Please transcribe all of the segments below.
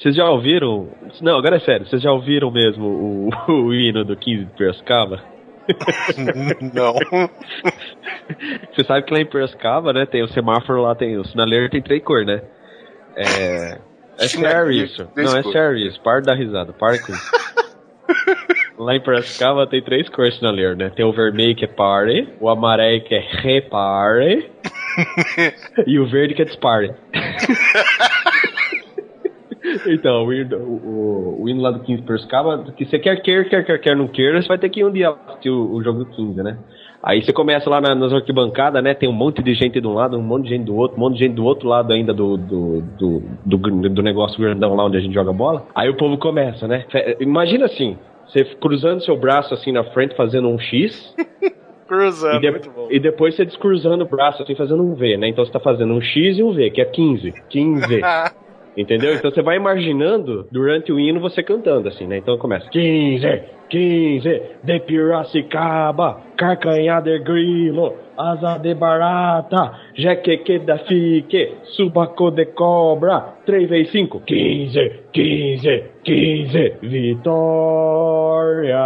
Vocês já ouviram? Não, agora é sério. Vocês já ouviram mesmo o, o hino do 15 de Piracicaba? Não. Você sabe que lá em Piracicaba, né, tem o semáforo lá, tem o sinaleiro tem três cores, né? É. É sério isso. Não, é sério isso. Para dar risada. Para com isso. Lá em Piracicaba tem três cores sinaleiro, né? Tem o vermelho que é pare, o amarelo que é repare e o verde que é dispare. Então, o hino, o, o hino lá do 15 Piracicaba, que você quer, quer, quer, quer, quer, não queira, você vai ter que ir um dia assistir o, o jogo do 15, né? Aí você começa lá na, nas arquibancadas, né? Tem um monte de gente de um lado, um monte de gente do outro, um monte de gente do outro lado ainda do, do, do, do, do negócio grandão lá onde a gente joga bola. Aí o povo começa, né? Imagina assim, você cruzando seu braço assim na frente, fazendo um X. Cruzando, e, de- muito bom. e depois você descruzando o braço assim, fazendo um V, né? Então você tá fazendo um X e um V, que é 15. 15. Entendeu? Então você vai imaginando durante o hino você cantando assim, né? Então começa 15, 15, de Piracicaba, carcanha de grilo, asa de barata, jequeque da fique, subaco de cobra, 3 vezes 5, 15, 15, 15, vitória,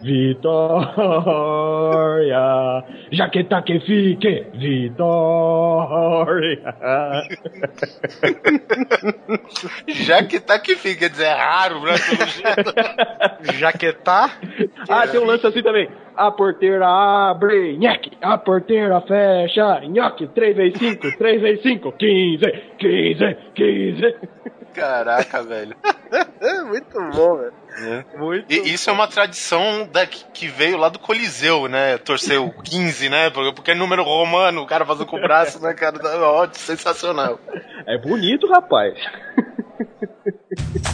vitória, jaqueta que fique, vitória. Já que que fica, quer dizer, é raro, né? Jaquetá. Ah, tem um lance assim também. A porteira abre, nhaque. A porteira fecha, nhaque. 3 vezes 5, 3 vezes 5, 15, 15, 15. Caraca, velho. muito bom, velho. Muito. E isso é uma tradição da, que veio lá do Coliseu, né? Torcer o 15, né? Porque porque é número romano, o cara fazendo com o braço, né, cara? Ótimo, sensacional. É bonito, rapaz.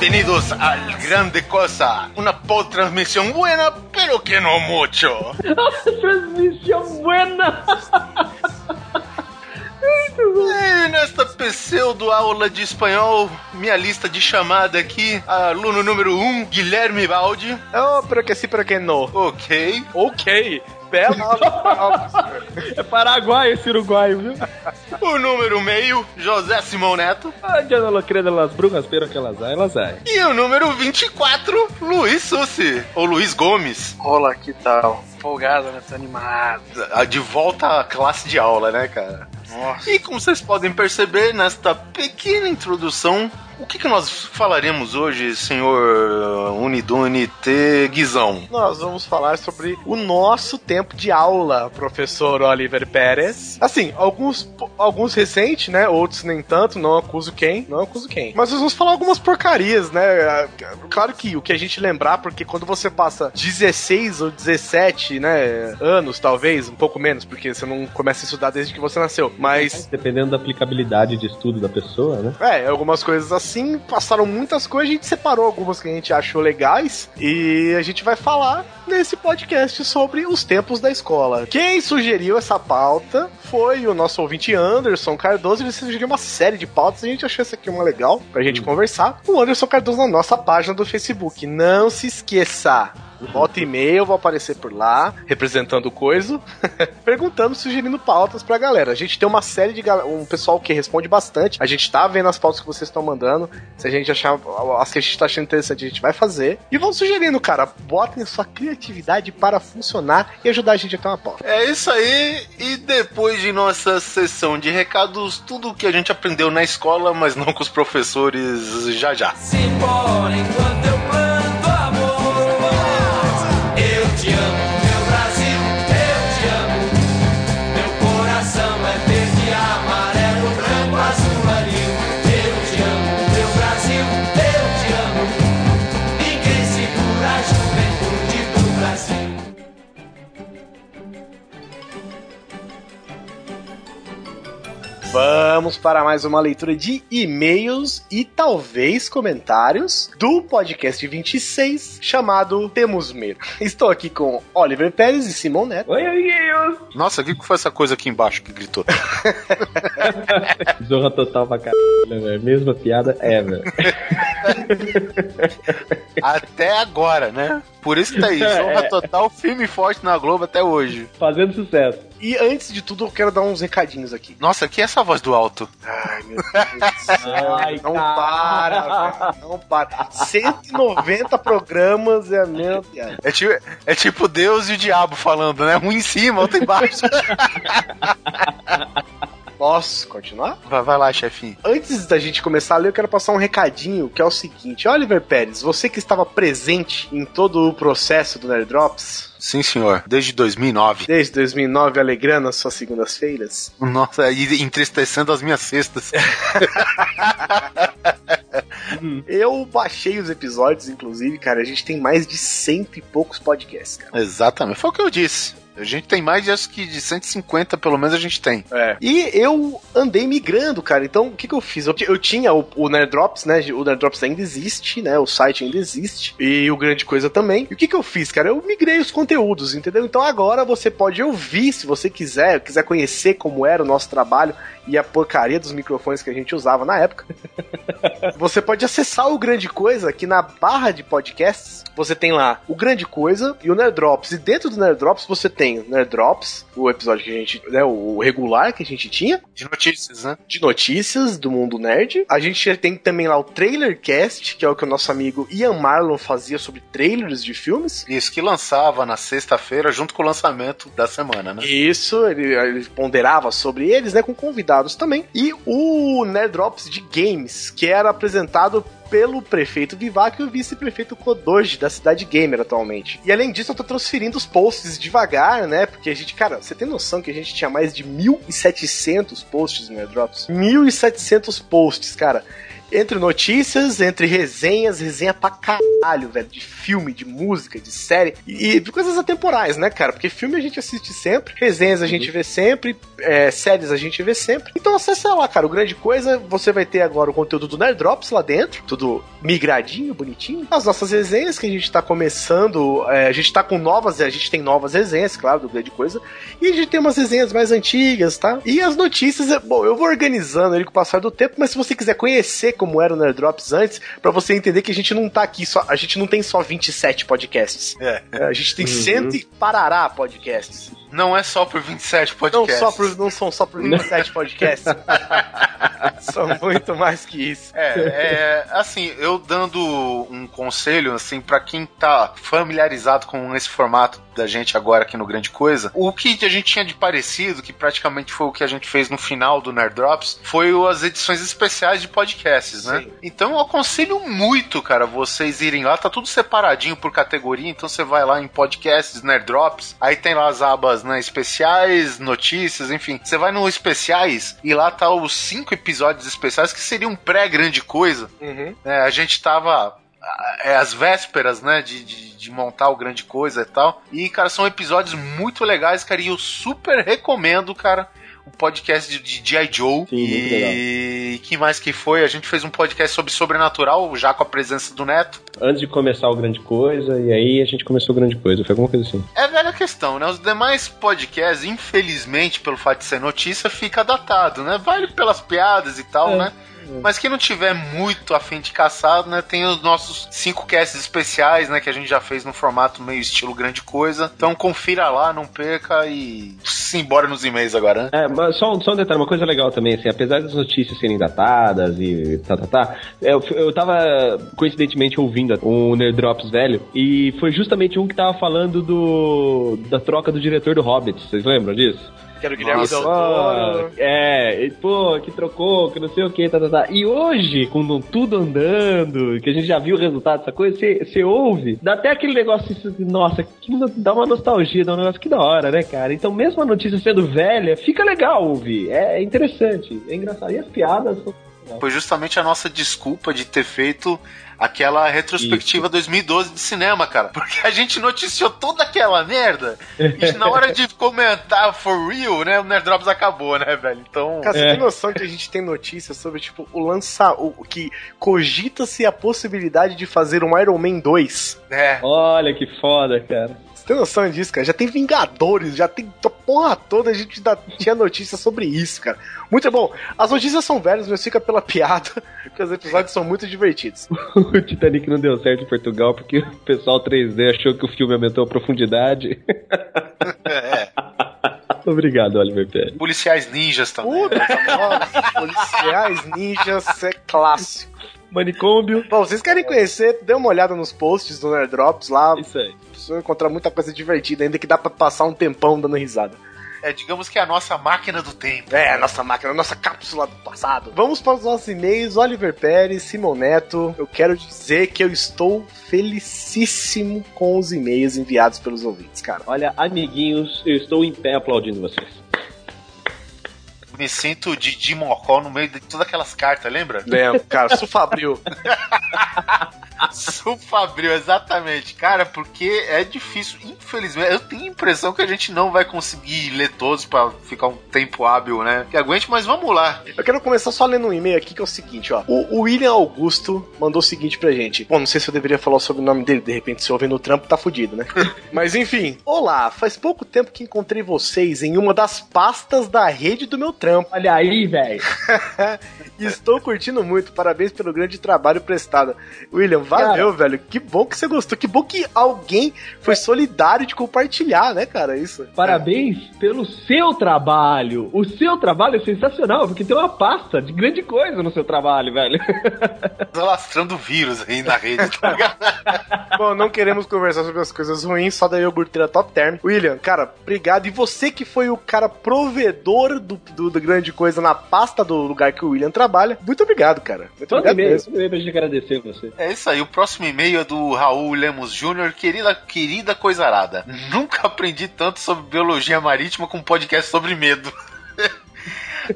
Bienvenidos al Grande Cosa, una pod transmisión buena, pero que no mucho. Transmissão buena. E nesta pseudo aula de espanhol, minha lista de chamada aqui, aluno número 1, um, Guilherme Baldi. Oh, pero que sim, pero que não. Ok. Ok. Bela. É Paraguai esse uruguaio, viu? O número meio, José Simão Neto. Ah, ya no lo creo de las brujas, pero que elas hay, elas hay. E o número 24, Luiz Sussi. Ou Luiz Gomes. Olá, que tal? Folgada, né? Tô animado. Ah, De volta à classe de aula, né, cara? Nossa. E como vocês podem perceber nesta pequena introdução, o que, que nós falaremos hoje, senhor Unidunite Guizão? Nós vamos falar sobre o nosso tempo de aula, professor Oliver Pérez. Assim, alguns, alguns recentes, né? Outros nem tanto, não acuso quem, não acuso quem. Mas nós vamos falar algumas porcarias, né? Claro que o que a gente lembrar, porque quando você passa 16 ou 17, né, anos, talvez, um pouco menos, porque você não começa a estudar desde que você nasceu. Mas Dependendo da aplicabilidade de estudo da pessoa, né? é, algumas coisas assim, passaram muitas coisas, a gente separou algumas que a gente achou legais e a gente vai falar nesse podcast sobre os tempos da escola. Quem sugeriu essa pauta foi o nosso ouvinte Anderson Cardoso, ele sugeriu uma série de pautas, a gente achou essa aqui uma legal pra gente conversar. O Anderson Cardoso na nossa página do Facebook. Não se esqueça, Volta e meia eu vou aparecer por lá, representando o coiso, perguntando, sugerindo pautas pra galera. A gente tem uma série de um pessoal que responde bastante. A gente tá vendo as pautas que vocês estão mandando. Se a gente achar as que a gente tá achando interessante, a gente vai fazer. E vão sugerindo, cara. Botem a sua criatividade para funcionar e ajudar a gente a ter uma pauta. É isso aí, e depois de nossa sessão de recados, tudo o que a gente aprendeu na escola, mas não com os professores já já. Simbora enquanto eu Vamos para mais uma leitura de e-mails e talvez comentários do podcast 26, chamado Temos Medo. Estou aqui com Oliver Pérez e Simon Neto. Oi, amiguinhos! Nossa, o que foi essa coisa aqui embaixo que gritou? Zorra total pra caralho, né, velho? Mesma piada ever. Até agora, né? Por isso que tá aí, Zorra Total, firme e forte na Globo até hoje. Fazendo sucesso. E antes de tudo, eu quero dar uns recadinhos aqui. Nossa, que é essa voz do alto? Ai, meu Deus. Ai, não cara. para, velho, não para. 190 programas é a mesma piada. É tipo, é tipo Deus e o diabo falando, né? Um em cima, outro embaixo. Posso continuar? vai, vai lá, chefinho. Antes da gente começar a ler, eu quero passar um recadinho, que é o seguinte. Oliver Pérez, você que estava presente em todo o processo do Nerd Drops, Sim, senhor. Desde 2009. desde 2009, alegrando as suas segundas-feiras, Nossa, e entristecendo as minhas cestas. eu baixei os episódios, inclusive, cara, a gente tem mais de cento e poucos podcasts, cara. Exatamente. Foi o que eu disse. A gente tem mais acho que de 150, pelo menos a gente tem. É. E eu andei migrando, cara. Então, o que, que eu fiz? Eu, eu tinha o, o Nerd Drops, né? O Nerd Drops ainda existe, né? O site ainda existe. E o Grande Coisa também. E o que, que eu fiz, cara? Eu migrei os conteúdos, entendeu? Então agora você pode ouvir, se você quiser, quiser conhecer como era o nosso trabalho e a porcaria dos microfones que a gente usava na época. você pode acessar o Grande Coisa, que na barra de podcasts você tem lá o Grande Coisa e o Nerd Drops. E dentro do Nerd Drops você tem o Nerd Drops, o episódio que a gente, né, o regular que a gente tinha, De notícias, né? de notícias do mundo nerd. A gente tem também lá o Trailer Cast, que é o que o nosso amigo Ian Marlon fazia sobre trailers de filmes. Isso que lançava na sexta-feira, junto com o lançamento da semana, né? Isso, ele, ele ponderava sobre eles, né, com convidados também. E o Nerd Drops de Games, que era apresentado pelo prefeito Vivac e o vice-prefeito Kodoji da cidade gamer atualmente. E além disso, eu tô transferindo os posts devagar, né? Porque a gente, cara, você tem noção que a gente tinha mais de 1.700 posts no Nerd Drops? 1.700 posts, cara. Entre notícias, entre resenhas, resenha pra caralho, velho, de filme, de música, de série e, de coisas atemporais, né, cara? Porque filme a gente assiste sempre, resenhas a gente vê sempre, é, séries a gente vê sempre. Então acessa lá, cara, o grande coisa, você vai ter agora o conteúdo do Nerd Drops lá dentro, tudo migradinho, bonitinho. As nossas resenhas que a gente tá começando, é, a gente tá com novas, a gente tem novas resenhas, claro, do grande coisa, e a gente tem umas resenhas mais antigas, tá? E as notícias, é, bom, eu vou organizando ele com o passar do tempo, mas se você quiser conhecer como era o Nerd Drops antes, pra você entender que a gente não tá aqui só, a gente não tem só 27 podcasts. É. É, a gente tem cento e parará podcasts. Não é só por 27 Não, podcasts. só por, não são só por 27 podcasts. são muito mais que isso. É, é, assim, eu dando um conselho, assim, para quem tá familiarizado com esse formato da gente agora aqui no Grande Coisa, o que a gente tinha de parecido, que praticamente foi o que a gente fez no final do Nerd Drops, foi as edições especiais de podcasts, né? Sim. Então eu aconselho muito, cara, vocês irem lá, tá tudo separadinho por categoria, então você vai lá em podcasts, Nerd Drops, aí tem lá as abas, né, especiais, notícias, enfim. Você vai no especiais e lá tá os cinco episódios especiais que seriam pré-grande coisa. Uhum. É, a gente tava é, às vésperas, né, de, de, de montar o grande coisa e tal. E, cara, são episódios muito legais, cara, e eu super recomendo, cara. O podcast de, G.I. Joe. Sim, muito e que mais que foi? A gente fez um podcast sobre sobrenatural, já com a presença do Neto. Antes de começar o Grande Coisa, e aí a gente começou o Grande Coisa. Foi alguma coisa assim. É velha questão, né? Os demais podcasts, infelizmente, pelo fato de ser notícia, fica datado, né? Vale pelas piadas e tal, É. né? Mas quem não tiver muito afim de caçar, né? Tem os nossos cinco casts especiais, né? Que a gente já fez no formato meio estilo grande coisa. Então confira lá, não perca e simbora nos e-mails agora, né? É, mas só, um- só um detalhe, uma coisa legal também, assim, apesar das notícias serem datadas e tá, tá, tá, eu, eu tava coincidentemente ouvindo o Nerd Drops velho, e foi justamente um que tava falando do da troca do diretor do Hobbit, vocês lembram disso? Que era o Guilherme Nossa. Del Toro. É, e, pô, que trocou, que não sei o que, tá, tá, tá. E hoje, com tudo andando, que a gente já viu o resultado dessa coisa, você ouve, dá até aquele negócio, nossa, que dá uma nostalgia, dá um negócio que da hora, né, cara? Então, mesmo a notícia sendo velha, fica legal ouvir, é interessante, é engraçado. E as piadas são foi justamente a nossa desculpa de ter feito aquela retrospectiva 2012 de cinema, cara. Porque a gente noticiou toda aquela merda e na hora de comentar for real, né, o Nerd Drops acabou, né, velho? Então... Cara, você É. tem noção que a gente tem notícias sobre, tipo, o lança... O, que cogita-se a possibilidade de fazer um Iron Man 2. É. Olha que foda, cara. Tem noção disso, cara? Já tem Vingadores, já tem a porra toda, a gente ainda tinha notícia sobre isso, cara. Muito bom. As notícias são velhas, mas fica pela piada, porque os episódios são muito divertidos. O Titanic não deu certo em Portugal porque o pessoal 3D achou que o filme aumentou a profundidade. é. Obrigado, Oliver Pérez. Policiais ninjas também. Puta, nossa, policiais ninjas é clássico. Manicômio. Bom, vocês querem conhecer, dê uma olhada nos posts do Nerd Drops lá. Isso aí. Vocês vão encontrar muita coisa divertida, ainda que dá pra passar um tempão dando risada. É, digamos que é a nossa máquina do tempo. É, a nossa máquina, a nossa cápsula do passado. Vamos para os nossos e-mails. Oliver Pérez, Simon Neto. Eu quero dizer que eu estou felicíssimo com os e-mails enviados pelos ouvintes, cara. Olha, amiguinhos, eu estou em pé aplaudindo vocês. Me sinto Didi Mocó no meio de todas aquelas cartas, lembra? Lembro, cara, Sufabril. Sufabril, exatamente. Cara, porque é difícil. Infelizmente, eu tenho a impressão que a gente não vai conseguir ler todos pra ficar um tempo hábil, né? Que aguente, mas vamos lá. Eu quero começar só lendo um e-mail aqui que é o seguinte, ó. O, o William Augusto mandou o seguinte pra gente. Bom, não sei se eu deveria falar sobre o nome dele, de repente se ouve no trampo tá fudido, né? Mas enfim. Olá, faz pouco tempo que encontrei vocês em uma das pastas da rede do meu trampo. Olha aí, velho. Estou curtindo muito, parabéns pelo grande trabalho prestado. William, valeu, velho. Que bom que você gostou. Que bom que alguém foi solidário de compartilhar, né, cara? Isso. Parabéns pelo seu trabalho. O seu trabalho é sensacional, porque tem uma pasta de grande coisa no seu trabalho, velho. Tô lastrando vírus aí na rede, tá ligado? Bom, não queremos conversar sobre as coisas ruins, só da iogurteira top term. William, cara, obrigado. E você que foi o cara provedor do, do, do grande coisa na pasta do lugar que o William trabalha, muito obrigado, cara. Muito Manda obrigado e-mail, mesmo. manda e-mail pra gente agradecer você. É isso aí, o próximo e-mail é do Raul Lemos Júnior. Querida, querida coisarada. Nunca aprendi tanto sobre biologia marítima com um podcast sobre medo.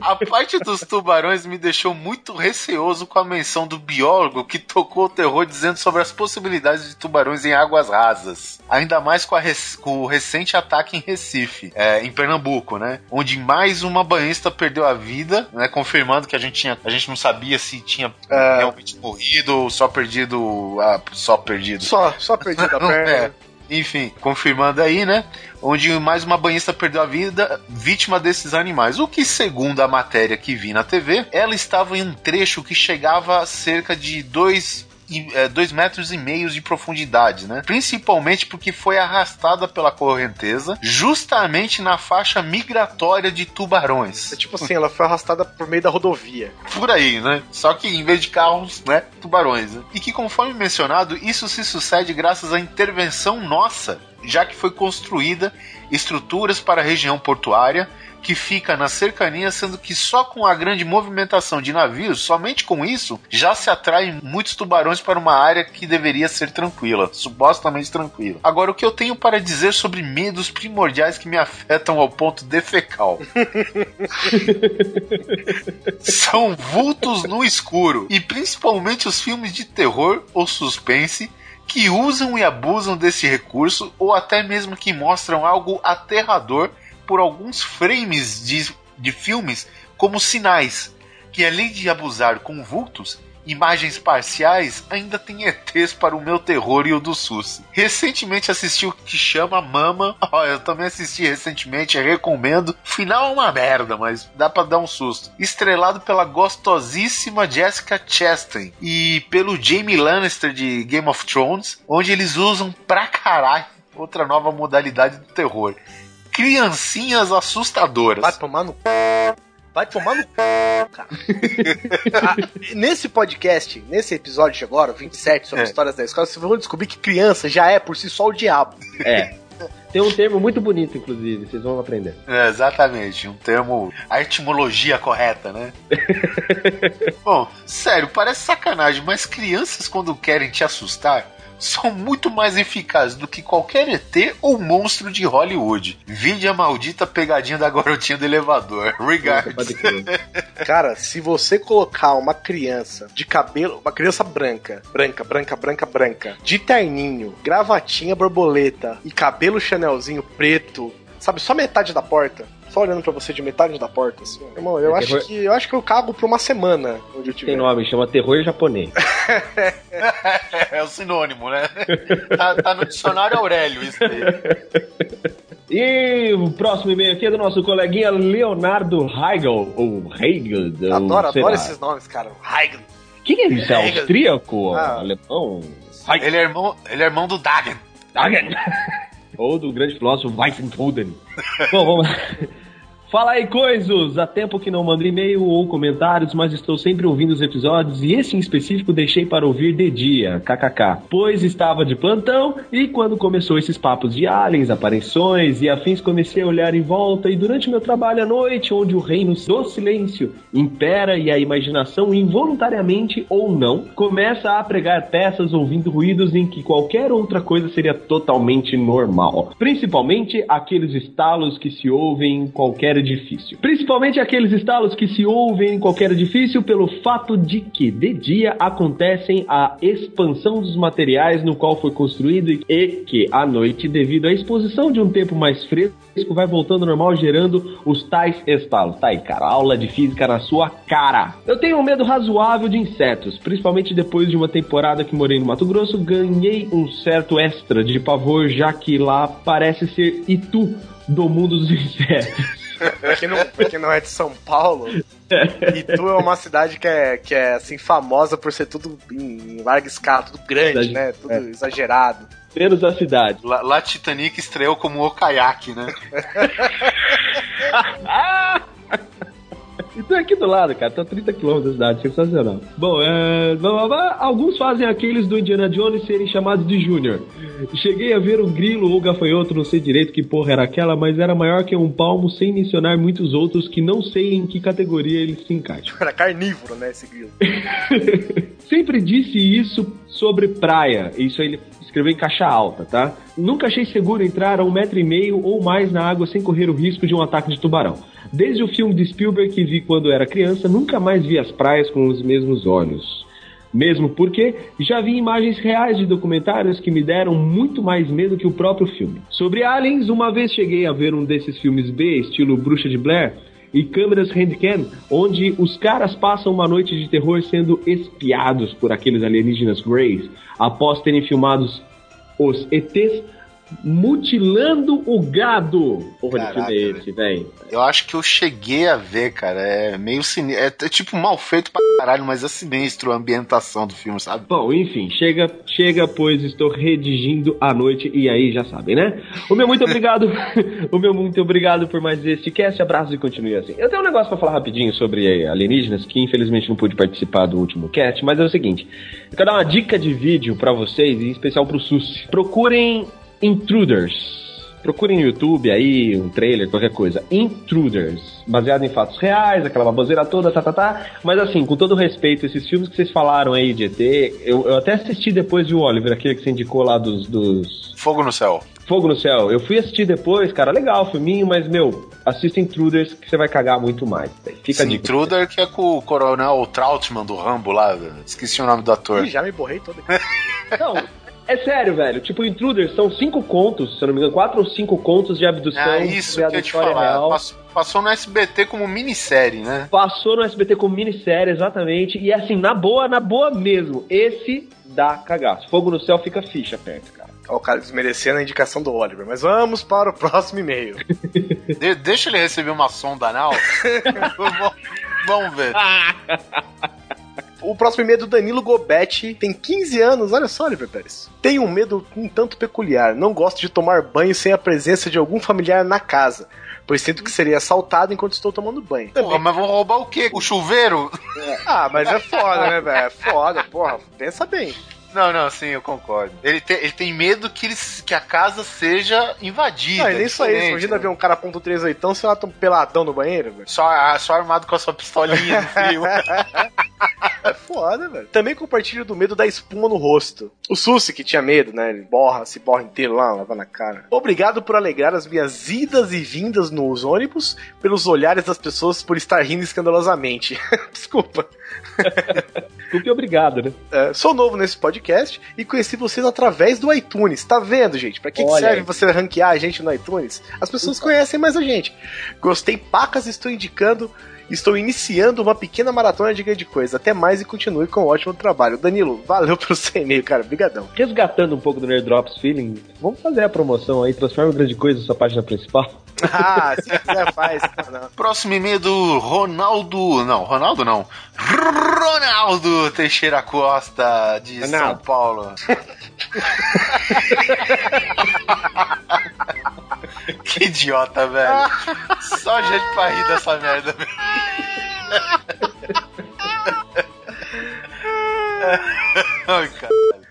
A parte dos tubarões me deixou muito receoso com a menção do biólogo que tocou o terror dizendo sobre as possibilidades de tubarões em águas rasas. Ainda mais com, rec- com o recente ataque em Recife, é, em Pernambuco, né? Onde mais uma banhista perdeu a vida, né? Confirmando que a gente tinha, a gente não sabia se tinha É. realmente morrido ou só perdido, ah, só perdido. Só, só perdi a perna. É. Enfim, confirmando aí, né? Onde mais uma banhista perdeu a vida vítima desses animais. O que, segundo a matéria que vi na TV, ela estava em um trecho que chegava a cerca de dois. E, é, dois metros e meio de profundidade, né? Principalmente porque foi arrastada pela correnteza justamente na faixa migratória de tubarões. É tipo assim, ela foi arrastada por meio da rodovia. Por aí, né? Só que em vez de carros, né? Tubarões. Né? E que, conforme mencionado, isso se sucede graças à intervenção nossa, já que foi construída estruturas para a região portuária que fica na cercania, sendo que só com a grande movimentação de navios, somente com isso, já se atraem muitos tubarões para uma área que deveria ser tranquila, supostamente tranquila. Agora, o que eu tenho para dizer sobre medos primordiais que me afetam ao ponto defecal? são vultos no escuro e principalmente os filmes de terror ou suspense que usam e abusam desse recurso ou até mesmo que mostram algo aterrador por alguns frames de, de filmes como sinais, que além de abusar com vultos, imagens parciais, ainda tem ETs para o meu terror e o do SUS. Recentemente assisti o que chama Mama. Ó, eu também assisti recentemente, recomendo. Final é uma merda, mas dá pra dar um susto. Estrelado pela gostosíssima Jessica Chastain e pelo Jamie Lannister de Game of Thrones, onde eles usam pra caralho outra nova modalidade do terror. Criancinhas assustadoras. Vai tomar no c... Vai tomar no c... cara. Ah, nesse podcast, nesse episódio de agora, o 27, sobre É. histórias da escola, vocês vão descobrir que criança já é por si só o diabo. É. Tem um termo muito bonito, inclusive, vocês vão aprender. É, exatamente, um termo. A etimologia correta, né? Bom, sério, parece sacanagem, mas crianças, quando querem te assustar, são muito mais eficazes do que qualquer ET ou monstro de Hollywood. Vide a maldita pegadinha da garotinha do elevador. Regards. Cara, se você colocar uma criança de cabelo, uma criança branca, branca, branca, branca, branca, de terninho, gravatinha borboleta e cabelo chanelzinho preto, sabe, só metade da porta, só olhando pra você de metade da porta, assim, irmão, eu É acho terror- que eu acho que eu cago por uma semana onde eu tiver. Tem nome, chama terror japonês. É o sinônimo, né? Tá, tá no dicionário Aurélio isso aí. E o próximo e-mail aqui é do nosso coleguinha Leonardo Heigl, ou Heigl, Adoro, adoro lá. esses nomes, cara. Heigl. O que, que é isso? É austríaco? Ah. Alemão? Ele é irmão, ele é irmão do Dagen. Ou do grande filósofo Weissenfuden. Bom, vamos lá. Fala aí, coisos! Há tempo que não mando e-mail ou comentários, mas estou sempre ouvindo os episódios e esse em específico deixei para ouvir de dia, kkk. Pois estava de plantão e quando começou esses papos de aliens, aparições e afins, comecei a olhar em volta e durante meu trabalho à noite, onde o reino do silêncio impera e a imaginação, involuntariamente ou não, começa a pregar peças ouvindo ruídos em que qualquer outra coisa seria totalmente normal. Principalmente aqueles estalos que se ouvem em qualquer edifício. Principalmente aqueles estalos que se ouvem em qualquer edifício pelo fato de que de dia acontecem a expansão dos materiais no qual foi construído e que à noite, devido à exposição de um tempo mais fresco, vai voltando ao normal gerando os tais estalos. Tá aí, cara, aula de física na sua cara. Eu tenho um medo razoável de insetos, principalmente depois de uma temporada que morei no Mato Grosso, ganhei um certo extra de pavor, já que lá parece ser Itu do mundo dos insetos. Pra quem, não, pra quem não é de São Paulo, Itu é uma cidade que é, que é assim, famosa por ser tudo em larga escala, tudo grande, Cidade- né? Tudo é. exagerado. Menos a cidade. Lá, lá Titanic estreou como o kayak, né? Então é aqui do lado, cara. Tá a 30 km da cidade, sensacional. Bom, é... alguns fazem aqueles do Indiana Jones serem chamados de Júnior. Cheguei a ver um grilo ou gafanhoto, não sei direito que porra era aquela, mas era maior que um palmo, sem mencionar muitos outros que não sei em que categoria eles se encaixam. Era carnívoro, né, esse grilo. Sempre disse isso sobre praia. Isso aí ele escreveu em caixa alta, tá? Nunca achei seguro entrar a um metro e meio ou mais na água sem correr o risco de um ataque de tubarão. Desde o filme de Spielberg que vi quando era criança, nunca mais vi as praias com os mesmos olhos. Mesmo porque já vi imagens reais de documentários que me deram muito mais medo que o próprio filme. Sobre aliens, uma vez cheguei a ver um desses filmes B, estilo Bruxa de Blair, e câmeras handcam, onde os caras passam uma noite de terror sendo espiados por aqueles alienígenas Greys, após terem filmados os ETs mutilando o gado. Porra de Caraca, filme é esse, velho? Eu acho que eu cheguei a ver, cara. É meio sinistro. É, é tipo mal feito pra caralho, mas é sinistro a ambientação do filme, sabe? Bom, enfim, chega, chega, pois estou redigindo à noite e aí já sabem, né? O meu muito obrigado, o meu muito obrigado por mais este cast, abraço e continue assim. Eu tenho um negócio pra falar rapidinho sobre alienígenas, que infelizmente não pude participar do último cast, mas é o seguinte, eu quero dar uma dica de vídeo pra vocês, em especial pro SUS. Procurem Intruders. Procurem no YouTube aí, um trailer, qualquer coisa. Intruders. Baseado em fatos reais, aquela baboseira toda, tá, tá, tá. Mas assim, com todo respeito, esses filmes que vocês falaram aí de ET, eu, eu até assisti depois de o Oliver, aquele que você indicou lá dos, dos Fogo no céu. Fogo no Céu. Eu fui assistir depois, cara, legal o filminho, mas, meu, assista Intruders que você vai cagar muito mais. Fica Sim, dica. Intruder, que é com o coronel Trautmann do Rambo lá. Esqueci o nome do ator. Ih, já me borrei todo. Não, é sério, velho. Tipo, Intruders são cinco contos, se eu não me engano, quatro ou cinco contos de abdução. Ah, isso que eu te falar. real. Passou, passou no SBT como minissérie, né? Passou no SBT como minissérie, exatamente. E assim, na boa, na boa mesmo. Esse dá cagaço. Fogo no céu fica ficha perto, cara. Ó, o cara desmerecendo a indicação do Oliver. Mas vamos para o próximo e-mail. De- deixa ele receber uma sonda anal. Vamos- Vamos ver. O próximo e-mail é do Danilo Gobetti, tem 15 anos, olha só, Oliver Pérez. Tenho um medo um tanto peculiar, não gosto de tomar banho sem a presença de algum familiar na casa, pois sinto que seria assaltado enquanto estou tomando banho. Porra, mas vão roubar o quê? O chuveiro? Ah, mas é foda, né, velho? É foda, porra, pensa bem. Não, não, sim, eu concordo. Ele, te- ele tem medo que, eles, que a casa seja invadida. Não, e nem só isso, imagina né? ver um cara ponto .38, então você lá tão peladão no banheiro, velho. Só, ah, só armado com a sua pistolinha no frio. É foda, velho. Também compartilho do medo da espuma no rosto. O Sussi, que tinha medo, né? Ele borra, se borra inteiro lá, lava na cara. Obrigado por alegrar as minhas idas e vindas nos ônibus, pelos olhares das pessoas por estar rindo escandalosamente. Desculpa. E obrigado, né? É, sou novo nesse podcast e conheci vocês através do iTunes. Tá vendo, gente? Pra que, que serve aí. você ranquear a gente no iTunes? As pessoas conhecem mais a gente. Gostei pacas, estou indicando. Estou iniciando uma pequena maratona de grande coisa. Até mais e continue com um ótimo trabalho. Danilo, valeu pelo seu e-mail, cara. Obrigadão. Resgatando um pouco do Nerd Drops Feeling, vamos fazer a promoção aí, transforma o grande coisa na sua página principal. Ah, se quiser faz. Não. Próximo e-mail do Ronaldo. Não, Ronaldo não. Ronaldo Teixeira Costa, de São Ronaldo. Paulo. que idiota, velho. Só gente pra rir dessa merda, velho. Ai, caralho.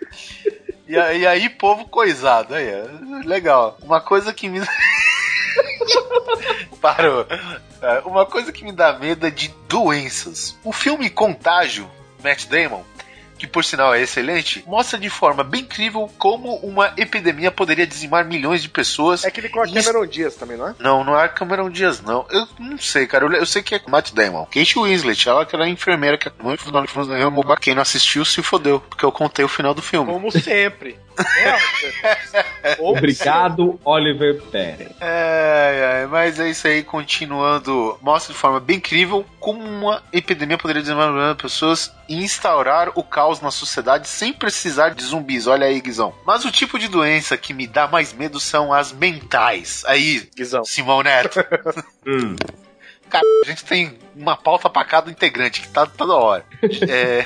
E, e aí, povo coisado, aí, é legal. Uma coisa que me. Parou. É, Uma coisa que me dá medo é de doenças. O filme Contágio, Matt Damon, que por sinal é excelente, mostra de forma bem incrível como uma epidemia poderia dizimar milhões de pessoas. É aquele com a Cameron Dias também, não é? Não, não é Cameron Dias, não. Eu não sei, cara. Eu, eu sei que é Matt Damon. Kate Winslet, ela que era a enfermeira que quem não assistiu se fodeu, porque eu contei o final do filme. Como sempre. É, Obrigado, Oliver Pérez. É, é, mas é isso aí, continuando. Mostra de forma bem incrível como uma epidemia poderia desenvolver pessoas e instaurar o caos na sociedade sem precisar de zumbis. Olha aí, Guizão. Mas o tipo de doença que me dá mais medo são as mentais. Aí, Guizão. Simão Neto. Hum. Cara, a gente tem uma pauta pra cada integrante, que tá toda hora. É,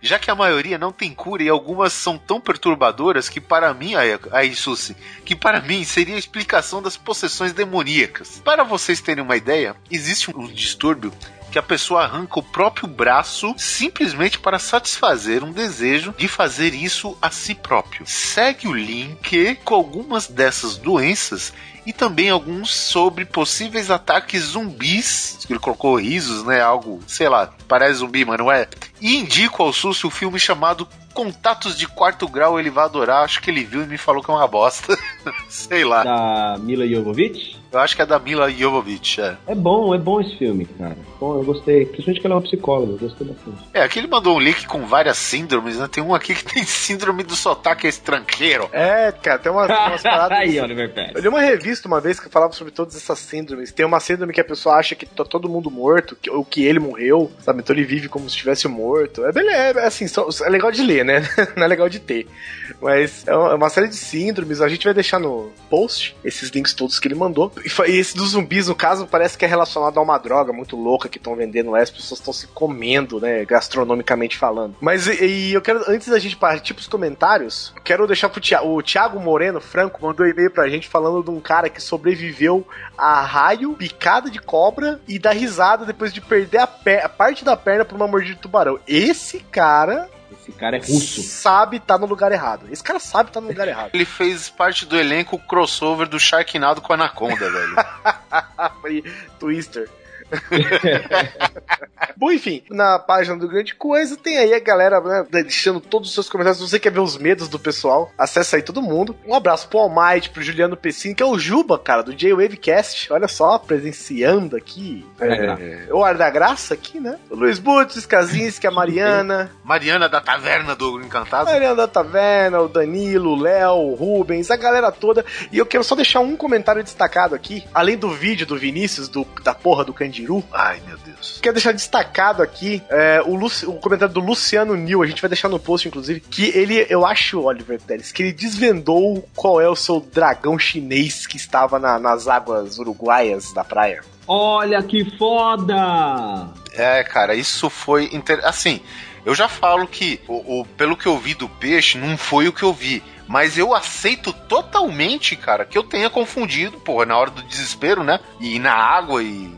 já que a maioria não tem cura e algumas são tão perturbadoras que para mim, aí, aí Susi, que para mim seria a explicação das possessões demoníacas. Para vocês terem uma ideia, existe um distúrbio que a pessoa arranca o próprio braço simplesmente para satisfazer um desejo de fazer isso a si próprio. Segue o link com algumas dessas doenças e também alguns sobre possíveis ataques zumbis. Ele colocou risos, né? Algo, sei lá, parece zumbi, mas não é. E indico ao Susso o filme chamado Contatos de Quarto Grau. Ele vai adorar. Acho que ele viu e me falou que é uma bosta. sei lá. Da Mila Jovovich. Eu acho que é da Mila Jovovich. É. É bom, é bom esse filme, cara. Bom, eu gostei. Principalmente que ela é uma psicóloga, eu gostei bastante. É, aqui ele mandou um link com várias síndromes, né? Tem um aqui que tem síndrome do sotaque estrangeiro. É, cara, tem umas, umas paradas. Aí, Oliver Pérez. Eu li uma revista uma vez que falava sobre todas essas síndromes. Tem uma síndrome que a pessoa acha que tá todo mundo morto, que, ou que ele morreu, sabe? Então ele vive como se estivesse morto. É beleza, é assim, só- é legal de ler, né? Não é legal de ter. Mas é uma, é uma série de síndromes. A gente vai deixar no post esses links todos que ele mandou. E, e esse dos zumbis, no caso, parece que é relacionado a uma droga muito louca que estão vendendo lá. As pessoas estão se comendo, né? Gastronomicamente falando. Mas e, e eu quero, antes da gente partir pros comentários, quero deixar pro Thiago. O Thiago Moreno Franco mandou um e-mail pra gente falando de um cara que sobreviveu a raio, picada de cobra e dar risada depois de perder a, a parte da perna por uma mordida de tubarão. Esse cara Esse cara é russo. sabe tá no lugar errado. Esse cara sabe tá no lugar errado. Ele fez parte do elenco crossover do Sharknado com a Anaconda, velho. Foi Twister. Bom, enfim, na página do Grande Coisa tem aí a galera né, deixando todos os seus comentários. Se você quer ver os medos do pessoal, acessa aí todo mundo. Um abraço pro Almighty, pro Juliano Pessin, que é o Juba, cara, do J-Wavecast. Olha só, presenciando aqui. Da É, o Ar da Graça aqui, né? O Luiz Butz, Kazinski, a Mariana. Mariana da Taverna do Encantado. Mariana da Taverna, o Danilo, o Léo, o Rubens, a galera toda. E eu quero só deixar um comentário destacado aqui, além do vídeo do Vinícius, do, da porra do Candiru. Ai, meu Deus. Quero deixar destacado aqui é, o, Luci- o comentário do Luciano Nil, a gente vai deixar no post, inclusive, que ele, eu acho, Oliver Pérez, que ele desvendou qual é o seu dragão chinês que estava na- nas águas uruguaias da praia. Olha que foda! É, cara, isso foi. Inter... Assim, eu já falo que, o, o- pelo que eu vi do peixe, não foi o que eu vi. Mas eu aceito totalmente, cara, que eu tenha confundido, porra, na hora do desespero, né? E ir na água e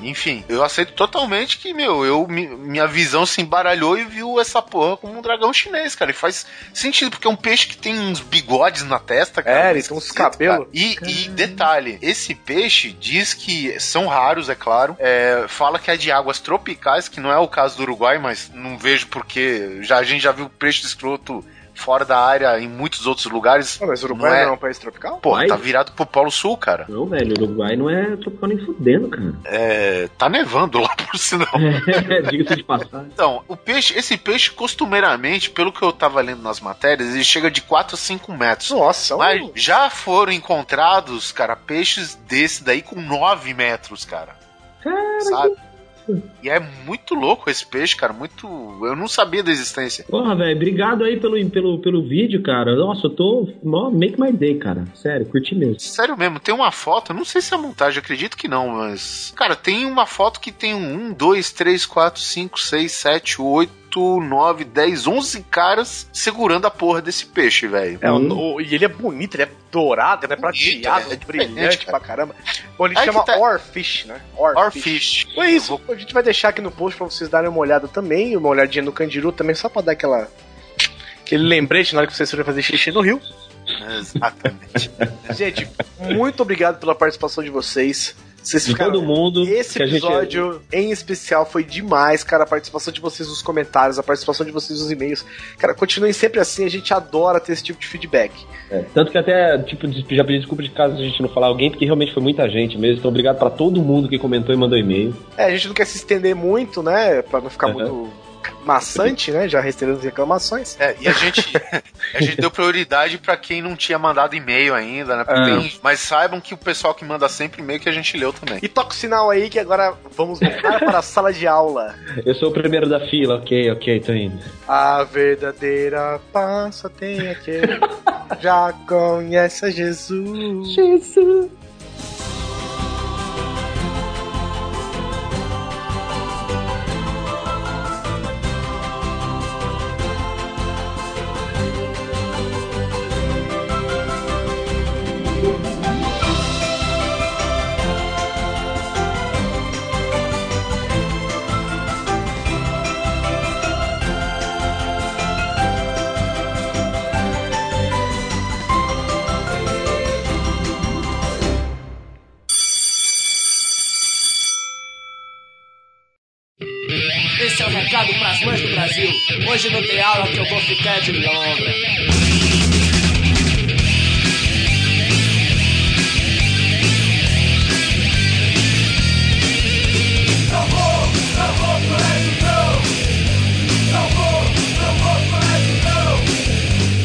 enfim, eu aceito totalmente que, meu, eu, mi- minha visão se embaralhou e viu essa porra como um dragão chinês, cara. E faz sentido, porque é um peixe que tem uns bigodes na testa, cara. É, ele tem uns cabelos. E, e detalhe, esse peixe diz que são raros, é claro. É, fala que é de águas tropicais, que não é o caso do Uruguai, mas não vejo porque já, a gente já viu peixe de escroto fora da área em muitos outros lugares. Pô, mas o Uruguai Não é- não é um país tropical? Porra, Uai. tá virado pro Polo Sul, cara. Não, velho, o Uruguai não é tropical nem fudendo, cara. É, tá nevando lá por sinal. Diga-se de passagem. Então, o peixe, esse peixe, costumeiramente, pelo que eu tava lendo nas matérias, ele chega de 4 a 5 metros. Nossa, é um- Mas já foram encontrados, cara, peixes desse daí com 9 metros, cara. Sabe? E é muito louco esse peixe, cara. Muito. Eu não sabia da existência. Porra, velho, obrigado aí pelo, pelo, pelo vídeo, cara. Nossa, eu tô. Make my day, cara. Sério, curti mesmo. Sério mesmo, tem uma foto, não sei se é montagem, acredito que não, mas. Cara, tem uma foto que tem um, dois, três, quatro, cinco, seis, sete, oito, nove, dez, onze caras segurando a porra desse peixe, velho. É, Hum. o- e ele é bonito, ele é dourado, ele é prateado, é é brilhante cara. pra caramba. Bom, ele Aí chama tá- Orfish, né? Orfish. Foi isso. A gente vai deixar aqui no post pra vocês darem uma olhada também, uma olhadinha no Candiru também, só pra dar aquela. Aquele lembrete na hora que vocês forem fazer xixi no rio. Exatamente. Gente, muito obrigado pela participação de vocês. Vocês De ficaram. todo mundo. Esse a gente- episódio em especial foi demais, cara. A participação de vocês nos comentários, a participação de vocês nos e-mails. Cara, continuem sempre assim, a gente adora ter esse tipo de feedback. É, tanto que até, tipo, já pedi desculpa de caso a gente não falar alguém, porque realmente foi muita gente mesmo. Então, obrigado pra todo mundo que comentou e mandou e-mail. É, a gente não quer se estender muito, né? Pra não ficar Uhum. muito maçante, né? Já as reclamações. É, e a gente, a gente deu prioridade pra quem não tinha mandado e-mail ainda, né? É. tem- mas saibam que o pessoal que manda sempre e-mail que a gente leu também. E toca o sinal aí que agora vamos voltar para a sala de aula. Eu sou o primeiro da fila, ok, ok, tô indo. A verdadeira paz só tem aquele já conhece Jesus. Jesus. Aula que eu vou ficar de longa.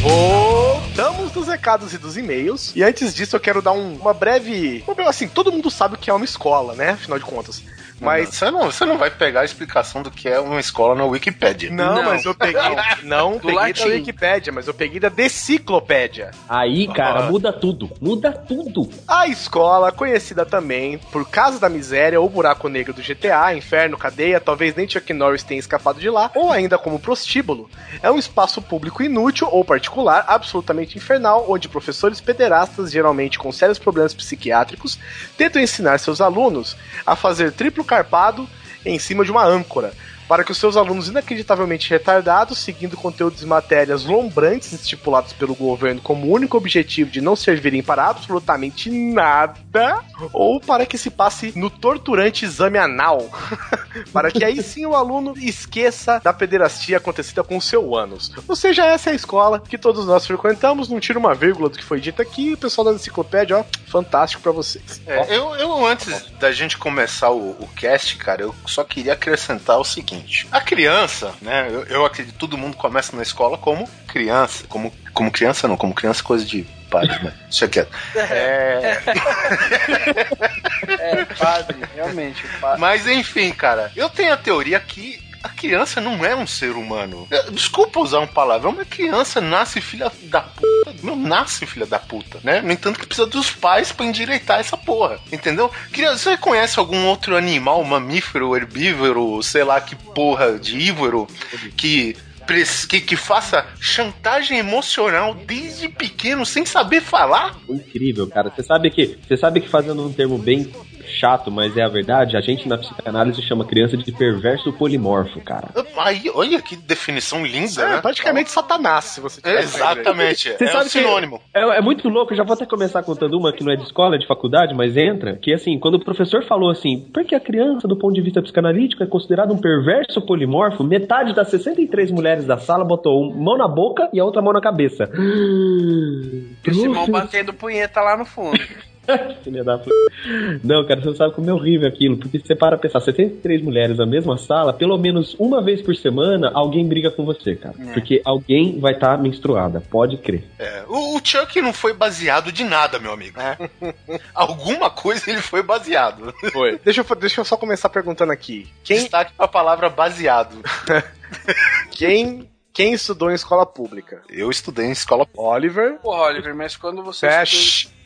Voltamos dos recados e dos e-mails. E antes disso, eu quero dar um- uma breve. Assim, todo mundo sabe o que é uma escola, né? Afinal de contas. Mas. você não, você não vai pegar a explicação do que é uma escola na Wikipédia. Não, Não. mas eu peguei. Não, Do peguei da latim. Wikipédia, mas eu peguei da Deciclopédia. Aí, cara, Ah. muda tudo. Muda tudo. A escola, conhecida também por Casa da Miséria ou Buraco Negro do GTA, Inferno, Cadeia, talvez nem Chuck Norris tenha escapado de lá, ou ainda como prostíbulo, é um espaço público inútil ou particular, absolutamente infernal, onde professores pederastas, geralmente com sérios problemas psiquiátricos, tentam ensinar seus alunos a fazer triplo carpado em cima de uma âncora. Para que os seus alunos inacreditavelmente retardados, seguindo conteúdos e matérias lombrantes estipulados pelo governo como único objetivo de não servirem para absolutamente nada, ou para que se passe no torturante exame anal, para que aí sim o aluno esqueça da pederastia acontecida com o seu ânus. Ou seja, essa é a escola que todos nós frequentamos, não tira uma vírgula do que foi dito aqui, o pessoal da enciclopédia, ó, fantástico para vocês. É, eu, eu, antes da gente começar o, o cast, cara, eu só queria acrescentar o seguinte. A criança, né, eu, eu acredito que todo mundo começa na escola como criança. Como, como criança não, como criança é coisa de pais, mas deixa quieto. É, É, padre, realmente. Padre. mas enfim, cara, eu tenho a teoria que a criança não é um ser humano. É, Desculpa usar um palavrão, mas criança nasce filha da puta. Não nasce filha da puta, né? No entanto, que precisa dos pais pra endireitar essa porra. Entendeu? Criança, você conhece algum outro animal, mamífero, herbívoro, sei lá que porra de ívoro, que. Que, que faça chantagem emocional desde pequeno sem saber falar? Incrível, cara. Você sabe que, você sabe que fazendo um termo bem chato, mas é a verdade. A gente na psicanálise chama criança de perverso polimorfo, cara. Aí, olha que definição linda, É, né? praticamente Satanás, se você É, Exatamente. Você é um sabe que sinônimo. É, é muito louco, eu já vou até começar contando uma que não é de escola, é de faculdade, mas entra, que assim, quando o professor falou assim, porque a criança, do ponto de vista psicanalítico, é considerada um perverso polimorfo, metade das 63 mulheres da sala botou uma mão na boca e a outra mão na cabeça. E o Simão batendo punheta lá no fundo. Filha da. Não, cara, você não sabe como é horrível aquilo, porque você para pensar, 73 mulheres na mesma sala, pelo menos uma vez por semana, alguém briga com você, cara. É. Porque alguém vai estar menstruada, pode crer. É, o, o Chuck não foi baseado de nada, meu amigo. Alguma coisa ele foi baseado. Foi. Deixa eu, deixa eu só começar perguntando aqui. Quem, Destaque pra palavra baseado. quem, quem estudou em escola pública? Eu estudei em escola Oliver. Porra, Oliver, mas quando você. É, estudou-.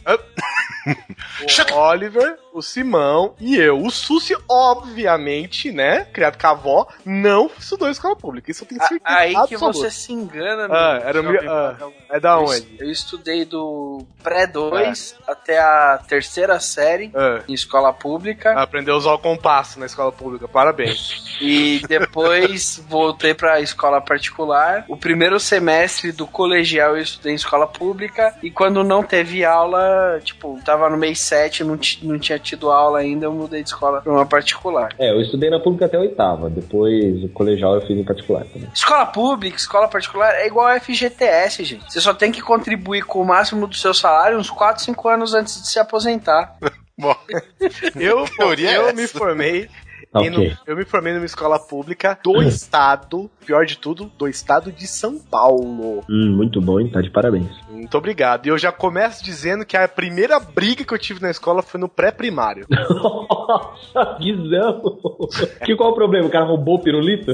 O Oliver, o Simão e eu. O Susi, obviamente, né? Criado com a avó, não estudou em escola pública. Isso eu tenho A- certeza. Aí que você se engana, meu Ah, era meu- ah. É da Eu onde? est- Eu estudei do pré-2 até a terceira série Ah, em escola pública aprendeu a usar o compasso na escola pública. Parabéns. e depois voltei pra escola particular. O primeiro semestre do colegial eu estudei em escola pública e quando não teve aula, tipo, tava no mês 7, não, não tinha tido aula ainda, eu mudei de escola pra uma particular. É, eu estudei na pública até a oitava, depois o colegial eu fiz em particular também. Escola pública, escola particular é igual a FGTS, gente. Você só tem que contribuir com o máximo do seu salário uns 4, 5 anos antes de se aposentar. Bom, Eu, é eu essa? me formei. Ok. em no- eu me formei numa escola pública do estado, pior de tudo, do estado de São Paulo. Hum, muito bom, hein? Tá de parabéns. Muito obrigado. E eu já começo dizendo que a primeira briga que eu tive na escola foi no pré-primário. Nossa, Guizão! Que qual o problema? O cara roubou o pirulito?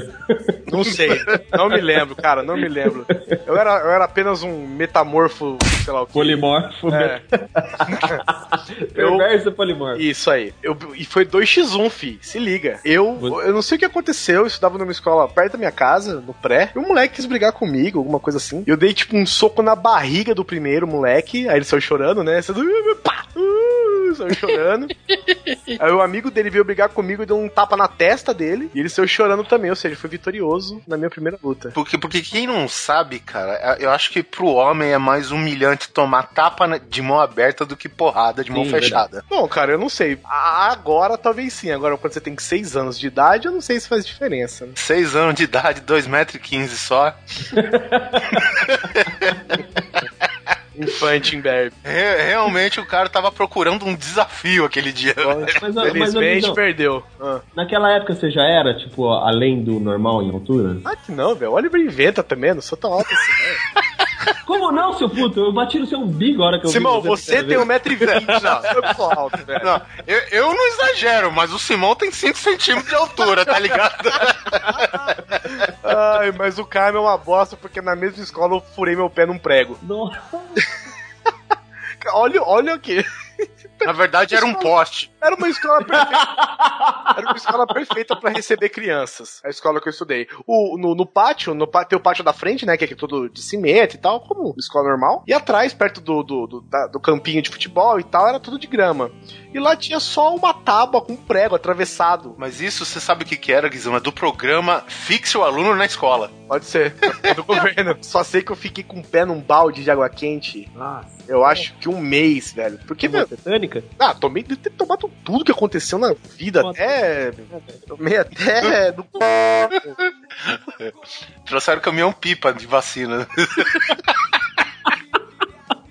Não sei. Não me lembro, cara, não me lembro. Eu era, eu era apenas um metamorfo, sei lá o que. Polimorfo. É. Perverso polimorfo. Isso aí. Eu, e foi 2x1, fi. Se liga. Eu, eu não sei o que aconteceu. Eu estudava numa escola perto da minha casa, no pré. E um moleque quis brigar comigo, alguma coisa assim. Eu dei, tipo, um soco na barriga do primeiro moleque. Aí ele saiu chorando, né? Você- Pá! Uh, Saiu chorando. aí o amigo dele veio brigar comigo e deu um tapa na testa dele. E ele saiu chorando também. Ou seja, foi vitorioso na minha primeira luta. porque, porque quem não sabe, cara, eu acho que pro homem é mais humilhante tomar tapa de mão aberta do que porrada de mão Sim, fechada. Bom, cara, eu não sei. Agora talvez sim. Agora, quando você tem 6 anos de idade, eu não sei se faz diferença. né? Seis anos de idade, 2,15m só. Infante em Berbe. Re- realmente o cara tava procurando um desafio aquele dia. Mas, mas, Felizmente Guizão, perdeu. Ah. naquela época você já era, tipo, além do normal em altura? Ah, que não, velho. O Oliver inventa também, não sou tão alto assim, velho. Como não, seu puto? Eu bati no seu umbigo a hora que eu vi Simão, você a tem primeira 1,20m. Não, eu sou alto, velho. Não, eu, eu não exagero, mas o Simão tem 5 centímetros de altura, tá ligado? Ai, mas o Caio é uma bosta porque na mesma escola eu furei meu pé num prego. Nossa. Olha, olha aqui. Na verdade era um poste. Era uma escola perfeita. Era uma escola perfeita pra receber crianças. A escola que eu estudei. O, no, no pátio, no, tem o pátio da frente, né? Que é todo de cimento e tal, como escola normal. E atrás, perto do, do, do, da- do campinho de futebol e tal, era tudo de grama. E lá tinha só uma tábua com um prego atravessado. Mas isso você sabe o que, que era, Guizão? É do programa Fixe o Aluno na Escola. Pode ser. É do governo. Só sei que eu fiquei com o pé num balde de água quente. Nossa. Eu acho que um mês, velho. Porque, meu, Tetânica? ah, tomei de ter tomado tudo que aconteceu na vida. Até. Tomei até. do Trouxeram caminhão pipa de vacina.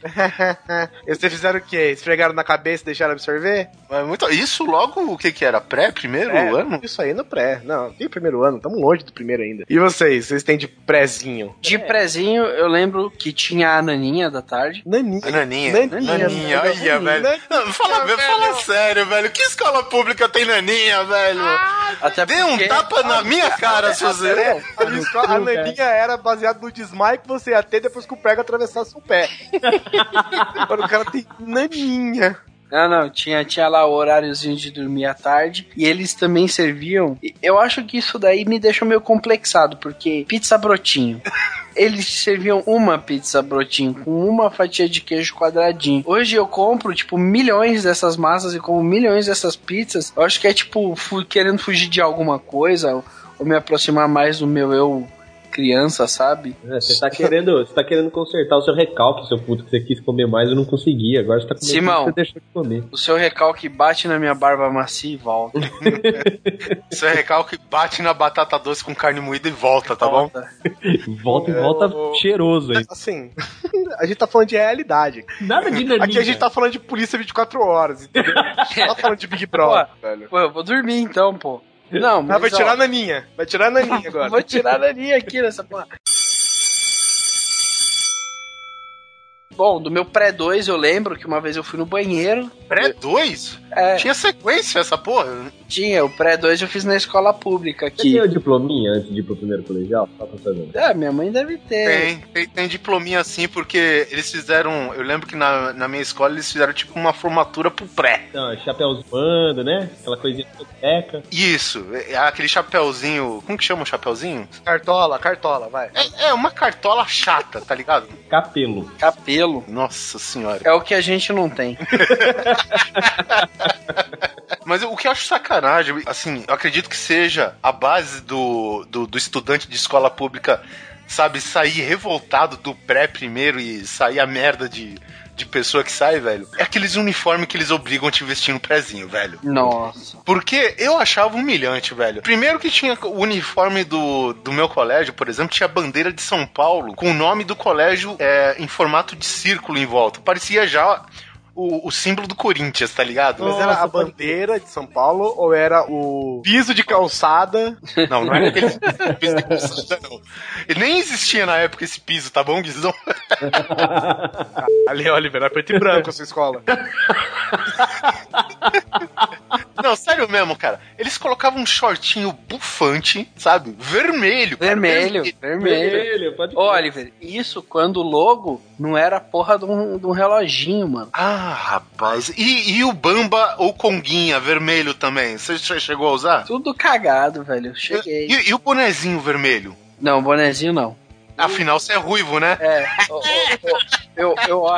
E vocês fizeram o quê? Esfregaram na cabeça e deixaram absorver? Mas muito, isso logo o que que era? Pré, primeiro É, ano? Isso aí no pré. Não, tem primeiro ano, estamos longe do primeiro ainda. E vocês? Vocês têm de prézinho? De prézinho, eu lembro que tinha a naninha da tarde. Naninha. A Naninha. Naninha, Naninha, Naninha. olha, velho. Não, fala, fala sério, velho. Que escola pública tem Naninha, velho? Até Dê um tapa na minha cara, seu Zé. A, minha escola- a naninha era baseada no desmaio que você ia ter depois que o prego atravessasse o pé. Agora o cara tem naninha. Não, não, tinha, tinha lá o horáriozinho de dormir à tarde e eles também serviam. Eu acho que isso daí me deixou meio complexado, porque pizza brotinho. Eles serviam uma pizza brotinho com uma fatia de queijo quadradinho. Hoje eu compro, tipo, milhões dessas massas e como milhões dessas pizzas. Eu acho que é, tipo, querendo fugir de alguma coisa ou me aproximar mais do meu eu criança, sabe? É, você tá querendo, você tá querendo consertar o seu recalque, seu puto, que você quis comer mais e não conseguia. Agora você tá comendo Simão. você deixou de comer. O seu recalque bate na minha barba macia e volta. Isso é recalque bate na batata doce com carne moída e volta, tá bom? Volta. Volta e volta cheiroso aí. Assim, a gente tá falando de realidade. Nada de naninha. Aqui a gente tá falando de polícia 24 horas, entendeu? A gente tá falando de Big Brother, velho. Pô, eu vou dormir então, pô. Não, mas Ah, vai ó, tirar a naninha. Vai tirar a naninha agora. Vou tirar a naninha aqui nessa porra. Bom, do meu pré-2 eu lembro que uma vez eu fui no banheiro. Pré 2? É, Tinha sequência essa porra? tinha, o pré-2 eu fiz na escola pública Você tem aqui. o diplominha antes de ir pro primeiro colegial? Pra saber. É, minha mãe deve ter. Tem, tem, tem diplominha assim, porque eles fizeram. Eu lembro que na, na minha escola eles fizeram tipo uma formatura pro pré. Não, chapéus banda, né? Aquela coisinha seca. Isso, é aquele chapeuzinho. Como que chama o chapeuzinho? Cartola, cartola, vai. É, é uma cartola chata, tá ligado? Capelo. Capelo. Nossa senhora. É o que a gente não tem. Mas o que eu acho sacanagem, assim, eu acredito que seja a base do, do, do estudante de escola pública, sabe, sair revoltado do pré primeiro e sair a merda de, de pessoa que sai, velho. É aqueles uniformes que eles obrigam a te vestir no prézinho, velho. Nossa. Porque eu achava humilhante, velho. Primeiro que tinha o uniforme do, do meu colégio, por exemplo, tinha a bandeira de São Paulo com o nome do colégio é, em formato de círculo em volta. Parecia já o, o símbolo do Corinthians, tá ligado? Mas era a bandeira de São Paulo ou era o piso de calçada? Não, não era aquele piso de calçada, não. Ele nem existia na época esse piso, tá bom, Guizão? Ali, Oliver, era preto e branco a sua escola. Não, sério mesmo, cara. Eles colocavam um shortinho bufante, sabe? Vermelho. cara, Vermelho, vermelho. Vermelho, pode Ô, Oliver, isso quando o logo não era a porra de um, de um reloginho, mano. Ah, rapaz. E, e o Bamba ou Conguinha vermelho também? Você já chegou a usar? Tudo cagado, velho. Cheguei. E, e o bonezinho vermelho? Não, bonezinho não. Afinal, você é ruivo, né? É, ô, eu, eu,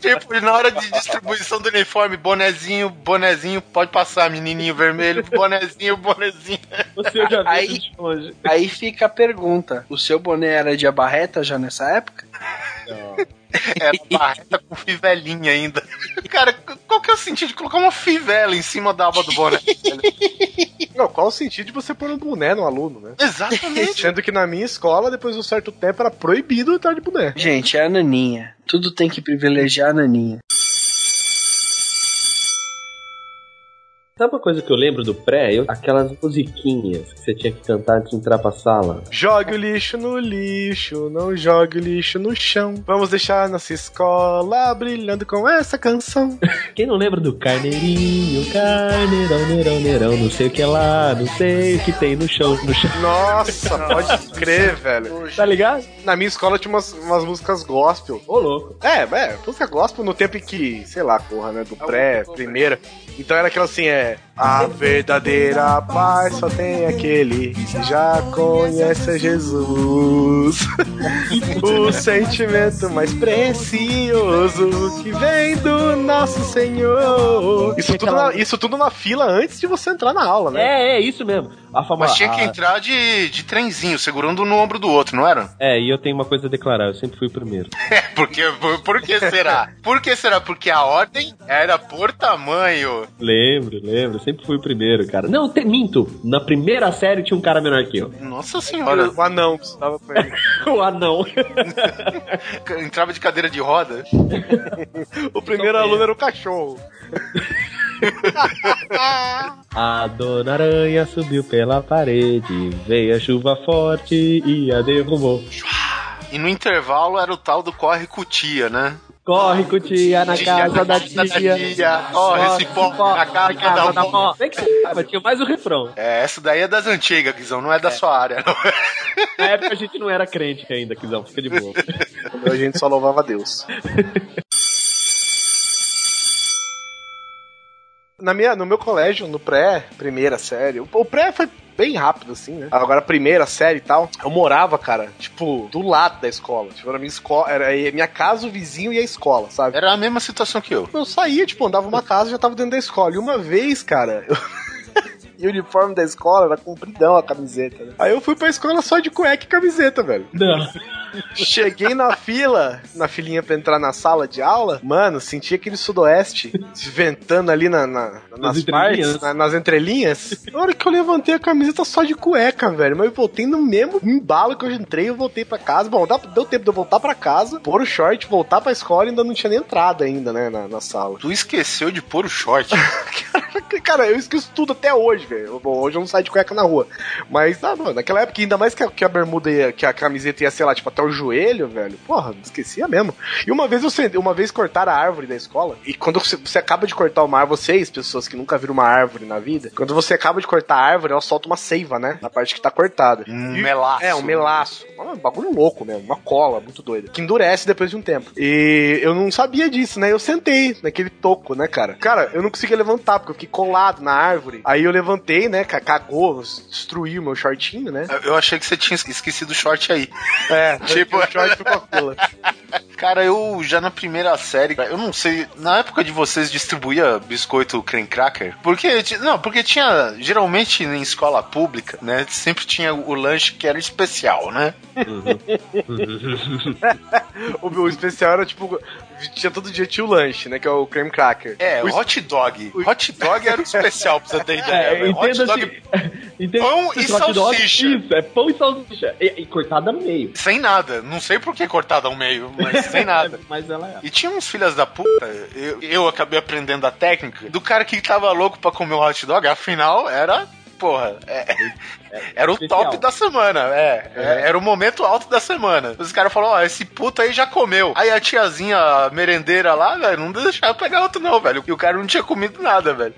Tipo, na hora de distribuição do uniforme, bonezinho, bonezinho, pode passar, menininho vermelho, bonezinho, bonezinho. Você já viu Aí- longe. Aí fica a pergunta: o seu boné era de abarreta já nessa época? Era barreta com fivelinha ainda. Cara, qual que é o sentido de colocar uma fivela em cima da aba do boné? Não, qual o sentido de você pôr um boné no aluno, né? Exatamente. Sendo que na minha escola, depois de um certo tempo, era proibido entrar de boné. Gente, é a naninha. Tudo tem que privilegiar a naninha. Sabe uma coisa que eu lembro do pré? Eu- aquelas musiquinhas que você tinha que cantar antes de entrar pra sala. Jogue o lixo no lixo, não jogue o lixo no chão. Vamos deixar nossa escola brilhando com essa canção. Quem não lembra do carneirinho, carneirão, neirão, neirão, não sei o que é lá, não sei o que tem no chão, no chão. Nossa, pode crer, velho. Tá ligado? Na minha escola tinha umas, umas músicas gospel. Ô, louco. É, é, música gospel no tempo em que, sei lá, porra, né? Do pré, primeira. Então era aquela assim, é. É. A verdadeira paz só tem aquele que já conhece a Jesus. o sentimento mais precioso que vem do nosso Senhor. Isso tudo, na, isso tudo na fila antes de você entrar na aula, né? É, é isso mesmo. A fama, Mas tinha que a- entrar de, de trenzinho, segurando no ombro do outro, não era? É, e eu tenho uma coisa a declarar, eu sempre fui o primeiro. É, porque, por, por que será? Por que será? Porque a ordem era por tamanho. Lembro, lembro, sempre fui o primeiro, cara. Não, te, minto. Na primeira série tinha um cara menor que eu. Nossa senhora, O anão que estava com ele. o anão. entrava de cadeira de roda. O primeiro aluno era o cachorro. A dona aranha subiu pela parede, veio a chuva forte e a derrubou. E no intervalo era o tal do corre cutia, né? Corre com tia na casa da tia. Corre, esse pó na casa que mó. Tem que tinha mais o refrão. É, essa daí é das antigas, Guizão, não é da é. sua área. Não. Na época a gente não era crente ainda, Guizão, fica de boa. a gente só louvava Deus. na minha, no meu colégio, no pré, primeira série, o pré foi bem rápido, assim, né? Agora, a primeira série e tal, eu morava, cara, tipo, do lado da escola. Tipo, era minha escola, era a minha casa, o vizinho e a escola, sabe? Era a mesma situação que eu. Eu saía, tipo, andava uma casa e já tava dentro da escola. E uma vez, cara, eu... E o uniforme da escola era compridão a camiseta, né? Aí eu fui pra escola só de cueca e camiseta, velho. Não. Cheguei na fila, na filinha pra entrar na sala de aula, mano, senti aquele sudoeste se ventando ali na, na- nas, entrelinhas. partes, na- nas entrelinhas. Na hora que eu levantei a camiseta só de cueca, velho, mas eu voltei no mesmo embalo que eu entrei, eu voltei pra casa. Bom, dá- deu tempo de eu voltar pra casa, pôr o short, voltar pra escola e ainda não tinha nem entrado ainda, né, na, na sala. Tu esqueceu de pôr o short. Cara, eu esqueço tudo até hoje, velho. Bom, hoje eu não saio de cueca na rua. Mas, ah, mano, naquela época, ainda mais que a, que a bermuda ia, que a camiseta ia, sei lá, tipo, até o joelho, velho. Porra, esquecia mesmo. E uma vez eu sentei- uma vez cortaram a árvore da escola. E quando você, você acaba de cortar uma árvore, vocês, pessoas que nunca viram uma árvore na vida, quando você acaba de cortar a árvore, ela solta uma seiva, né? Na parte que tá cortada. Um E- melaço. É, um melaço. Um bagulho louco mesmo, uma cola muito doida. Que endurece depois de um tempo. E eu não sabia disso, né? Eu sentei naquele toco, né, cara? Cara, eu não conseguia levantar, porque eu fiquei colado na árvore. Aí eu levantei, né? ca- Cagou, destruiu meu shortinho, né? Eu achei que você tinha esquecido o short aí. É, Tipo- o short ficou a fila. Cara, eu já na primeira série, eu não sei, na época de vocês distribuía biscoito creme cracker? Porque, não, porque tinha, geralmente em escola pública, né, sempre tinha o lanche que era especial, né? O meu especial era tipo. Tinha todo dia tinha o lanche, né? Que é o cream cracker. É, O o hot dog. Hot dog era o especial, pra você ter ideia. É. Hot dog assim. Pão esse e dog, salsicha. Isso, é pão e salsicha. E, e cortada no meio. sem nada. Não sei por que cortada ao meio, mas sem nada. Mas ela é. E tinha uns filhas da puta, eu, eu acabei aprendendo a técnica, do cara que tava louco pra comer o hot dog, afinal era, porra, é- era o especial. top da semana, é, é, era o momento alto da semana. Os caras falaram, ó, esse puto aí já comeu. Aí a tiazinha merendeira lá, velho, não deixava pegar outro não, velho, e o cara não tinha comido nada, velho.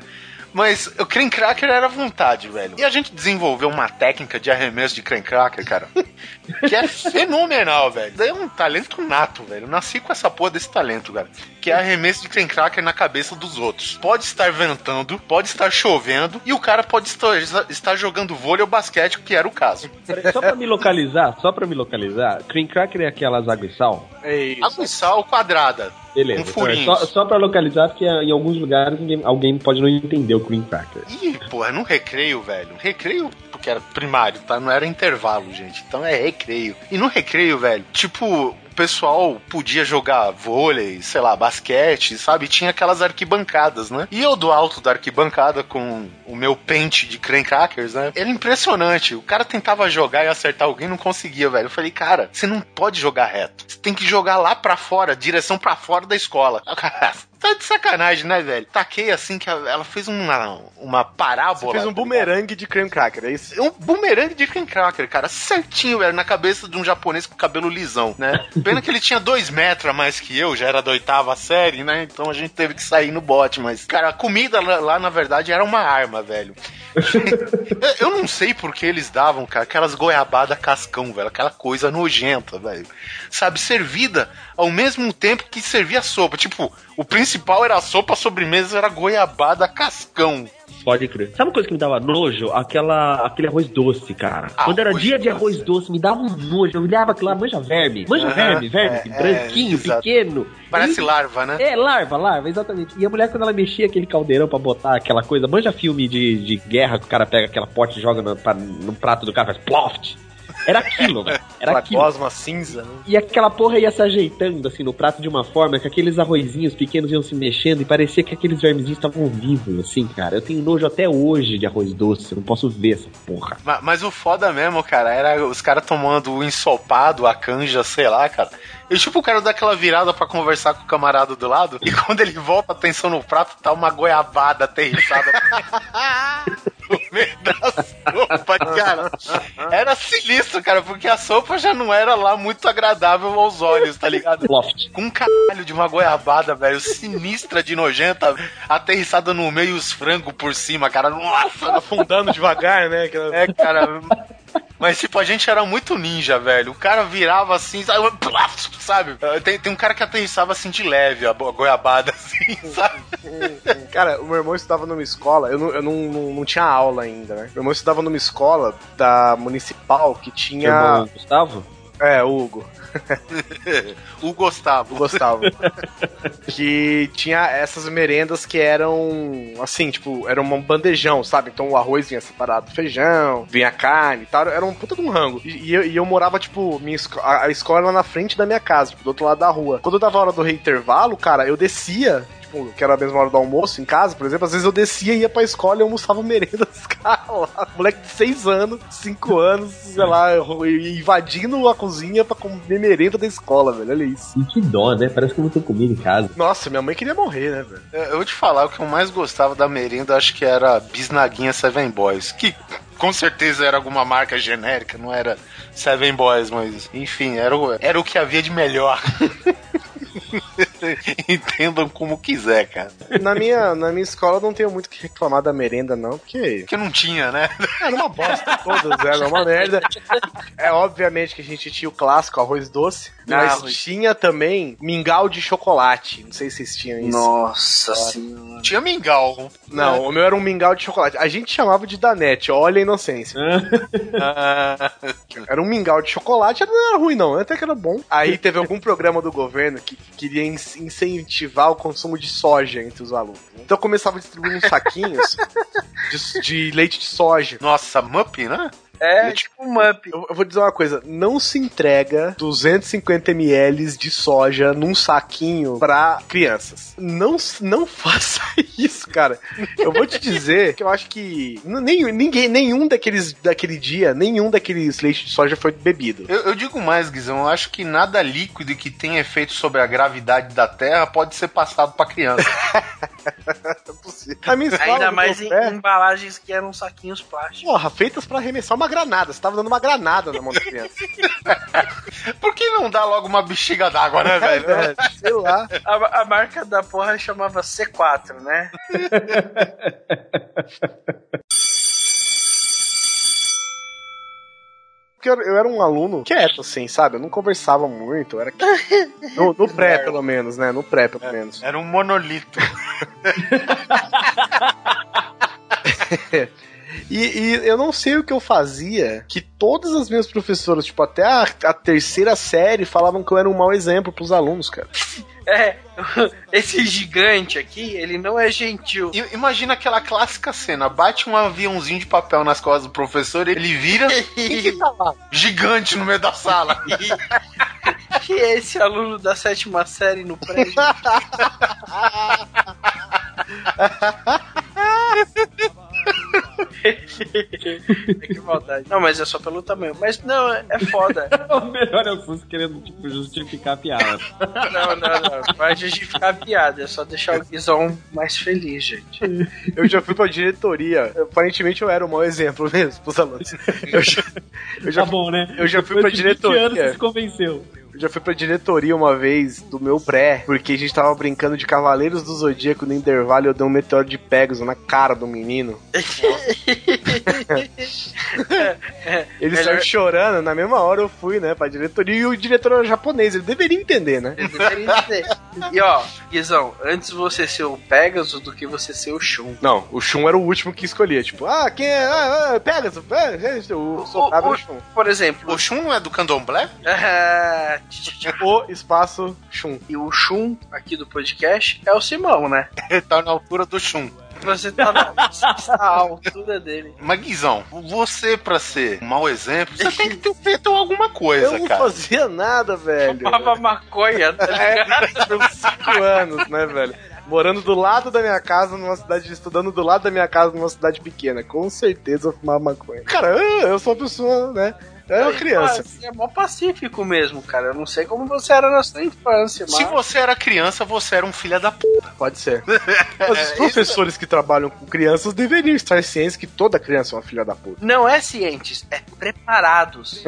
Mas o cream cracker era vontade, velho. E a gente desenvolveu uma técnica de arremesso de cream cracker, cara, que é fenomenal, velho. Daí é um talento nato, velho. Eu nasci com essa porra desse talento, cara. Que é arremesso de cream cracker na cabeça dos outros. Pode estar ventando, pode estar chovendo, e o cara pode estar, estar jogando vôlei ou basquete, que era o caso. Só pra me localizar, só pra me localizar, cream cracker é aquelas água e sal? É isso. Água e sal quadrada. Beleza. Com então é só, só pra localizar, porque em alguns lugares alguém pode não entender o cream cracker. Ih, porra, no recreio, velho. Recreio, porque era primário, tá? Não era intervalo, gente. Então é recreio. E no recreio, velho, tipo. O pessoal podia jogar vôlei, sei lá, basquete, sabe? Tinha aquelas arquibancadas, né? E eu do alto da arquibancada com o meu pente de crackers, né? Era impressionante. O cara tentava jogar e acertar alguém não conseguia, velho. Eu falei, cara, você não pode jogar reto. Você tem que jogar lá pra fora, direção pra fora da escola. Tá de sacanagem, né, velho? Taquei assim que ela fez uma, uma parábola. Você fez um tá bumerangue de cream cracker, é isso? Um bumerangue de cream cracker, cara. Certinho, velho, na cabeça de um japonês com cabelo lisão, né? Pena que ele tinha dois metros a mais que eu, já era da oitava série, né? Então a gente teve que sair no bote, mas, cara, a comida lá, lá, na verdade, era uma arma, velho. eu, não sei por que eles davam, cara, aquelas goiabada cascão, velho. Aquela coisa nojenta, velho. Sabe, servida ao mesmo tempo que servia sopa. Tipo, o principal era a sopa, a sobremesa era goiabada cascão. Pode crer. Sabe uma coisa que me dava nojo? Aquela, aquele arroz doce, cara. Ah, Quando era dia de doce. arroz doce, me dava um nojo. Eu olhava aquilo lá, manja verme. Manja Aham, verme, verme. é, branquinho, é, pequeno. Parece E- larva, né? É, larva, larva, exatamente. E a mulher, quando ela mexia aquele caldeirão pra botar aquela coisa, manja filme de, de guerra que o cara pega aquela pote e joga no, pra- no prato do cara, faz ploft. Era aquilo, velho. Era Aquela aquilo. gosma cinza, né? E aquela porra ia se ajeitando assim no prato de uma forma que aqueles arrozinhos pequenos iam se mexendo e parecia que aqueles vermezinhos estavam vivos, assim, cara. Eu tenho nojo até hoje de arroz doce, eu não posso ver essa porra. Ma- Mas, o foda mesmo, cara, era os caras tomando o ensopado, a canja, sei lá, cara. E tipo, o cara dá aquela virada pra conversar com o camarada do lado, e quando ele volta a atenção no prato, tá uma goiabada aterrissada no meio da sopa, cara. Era sinistro, cara, porque a sopa já não era lá muito agradável aos olhos, tá ligado? Loft. Com um caralho de uma goiabada, velho, sinistra de nojenta, aterrissada no meio e os frangos por cima, cara. Nossa, Afundando devagar, né? Aquela- é, cara. Mas, tipo, a gente era muito ninja, velho. O cara virava assim, sabe? sabe? Tem, tem um cara que aterrissava assim de leve, a goiabada, assim, sabe? Cara, o meu irmão estudava numa escola, eu não, eu não, não, não tinha aula ainda, né? Meu irmão estudava numa escola da municipal que tinha. irmão Gustavo? É, o Hugo. O Gustavo. O Gustavo. que tinha essas merendas que eram assim, tipo, era um bandejão, sabe? Então o arroz vinha separado do feijão, vinha carne e tal. Era um puta de um rango. E, e eu, e eu morava, tipo, minha a, a escola era na frente da minha casa, tipo, do outro lado da rua. Quando dava a hora do reintervalo, cara, eu descia. Tipo, que era a mesma hora do almoço em casa, por exemplo, às vezes eu descia ia pra escola e almoçava merenda dos caras lá. Moleque de 6 anos, 5 anos, sei lá, invadindo a cozinha pra comer merenda da escola, velho. Olha isso. E que dó, né? Parece que eu não tenho comida em casa. Nossa, minha mãe queria morrer, né, velho? Eu eu vou te falar, o que eu mais gostava da merenda, acho que era Bisnaguinha Seven Boys. Que com certeza era alguma marca genérica, não era Seven Boys, mas enfim, era o, era o que havia de melhor. Entendam como quiser, cara. Na minha, na minha escola eu não tenho muito o que reclamar da merenda, não, porque Porque não tinha, né? era uma bosta, todas eram uma merda. É obviamente que a gente tinha o clássico arroz doce, mas tinha também mingau de chocolate. Não sei se vocês tinham isso. Nossa senhora. Tinha mingau. Não, o meu era um mingau de chocolate. A gente chamava de danete, olha a inocência. Era um mingau de chocolate, não era ruim não, até que era bom. Aí teve algum programa do governo que queria in- incentivar o consumo de soja entre os alunos. Então eu começava distribuindo uns saquinhos de, de leite de soja. Nossa, Mup, né? É tipo um Mup. Eu, eu vou dizer uma coisa, não se entrega 250 ml de soja num saquinho pra crianças. Não, não faça isso, cara. Eu vou te dizer que eu acho que n- nem, ninguém, nenhum daqueles daquele dia, nenhum daqueles leites de soja foi bebido. Eu, eu digo mais, Guizão, eu acho que nada líquido que tenha efeito sobre a gravidade da Terra pode ser passado pra criança. A minha escola, Ainda mais em pé, embalagens que eram saquinhos plásticos. Porra, feitas pra arremessar uma granada. Você tava dando uma granada na mão da criança. Por que não dá logo uma bexiga d'água, né, velho? É, sei lá. A, a marca da porra chamava C4, né? Porque eu, era um aluno quieto, assim, sabe? Eu não conversava muito. Era quieto. No, no pré, pelo menos, né? No pré, pelo menos. Era um monolito. E, e eu não sei o que eu fazia, que todas as minhas professoras, tipo, até a, a terceira série, falavam que eu era um mau exemplo pros alunos, cara. É, esse gigante aqui, ele não é gentil. I- Imagina aquela clássica cena: bate um aviãozinho de papel nas costas do professor, ele vira. Tá lá? Gigante no meio da sala. Que é esse aluno da sétima série no prédio? que maldade. Não, mas é só pelo tamanho. Mas não, é é foda. O melhor é o Sus querendo tipo, justificar a piada. Não, não, não. Vai justificar a piada. É só deixar o Guizão mais feliz, gente. Eu já fui pra diretoria. Aparentemente eu era um mau exemplo mesmo pros alunos. Eu já, eu já, Tá bom, né? eu já fui Depois pra de 20 diretoria. anos você se convenceu. Já fui pra diretoria uma vez do meu pré, porque a gente tava brincando de Cavaleiros do Zodíaco no intervalo e eu dei um meteoro de Pegasus na cara do menino. Ele Melhor- saiu chorando, na mesma hora eu fui, né, pra diretoria, e o diretor era japonês, ele deveria entender, né? Eu deveria dizer. E ó, Guizão, antes você ser o Pegasus do que você ser o Shun. Não, o Shun era o último que escolhia, tipo, ah, quem é? Ah, ah, Pegasus, é, é, o soldado era o Shun. Por exemplo, O Shun é do candomblé? ah, O espaço Shun. e o Shun aqui do podcast é o Simão, né? Ele tá na altura do Shun. Você tá na, altura dele. Mas, Guizão, você, pra ser um mau exemplo, você tem que ter feito alguma coisa, Eu não cara. fazia nada, velho. Fumava maconha, tá ligado? É, cinco anos, né, velho? Morando do lado da minha casa, numa cidade, estudando do lado da minha casa, numa cidade pequena. Com certeza eu fumava maconha. Cara, eu, eu sou uma pessoa, né? Eu era uma criança. Você é mó pacífico mesmo, cara. Eu não sei como você era na sua infância, mas... Se você era criança, você era um filho da p. Pode ser. Mas os professores que trabalham com crianças deveriam estar cientes que toda criança é uma filha da puta. Não é cientes, é preparados.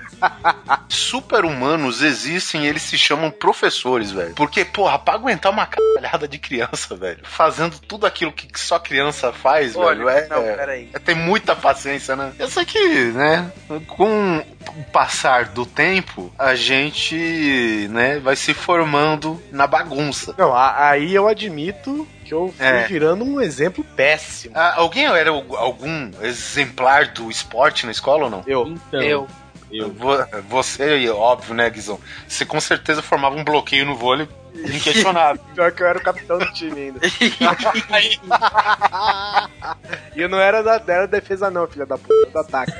Super-humanos existem e eles se chamam professores, velho. Porque, porra, pra aguentar uma caralhada de criança, velho, fazendo tudo aquilo que só criança faz, Olha, velho, é, não, é, peraí. é ter muita paciência, né? Eu sei que, né, com o passar do tempo, a gente, né, vai se formando na bagunça. Não, aí eu admito que eu fui É. virando um exemplo péssimo. Ah, alguém era algum exemplar do esporte na escola ou não? Eu. Então, Eu. eu. Vo- Você, óbvio, né, Guizão? Você com certeza formava um bloqueio no vôlei inquestionável. Pior que eu era o capitão do time ainda. e eu não era da, era da defesa, não, filha da puta, do ataque.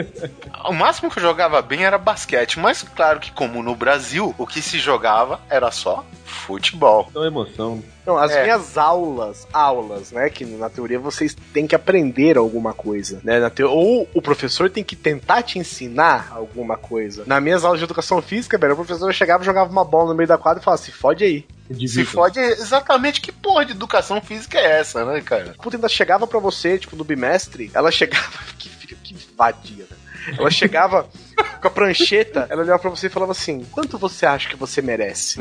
o máximo que eu jogava bem era basquete, mas claro que, como no Brasil, o que se jogava era só futebol. Então, emoção. Não, as É. minhas aulas, aulas, né? Que na teoria vocês têm que aprender alguma coisa, né? Na teo... Ou o professor tem que tentar te ensinar alguma coisa. Nas minhas aulas de educação física, velho, o professor chegava, jogava uma bola no meio da quadra e falava, se fode aí. Se fode exatamente que porra de educação física é essa, né, cara? Puta ainda chegava pra você, tipo, no bimestre, ela chegava. Que, que vadia, né? Ela chegava com a prancheta, ela olhava pra você e falava assim: quanto você acha que você merece?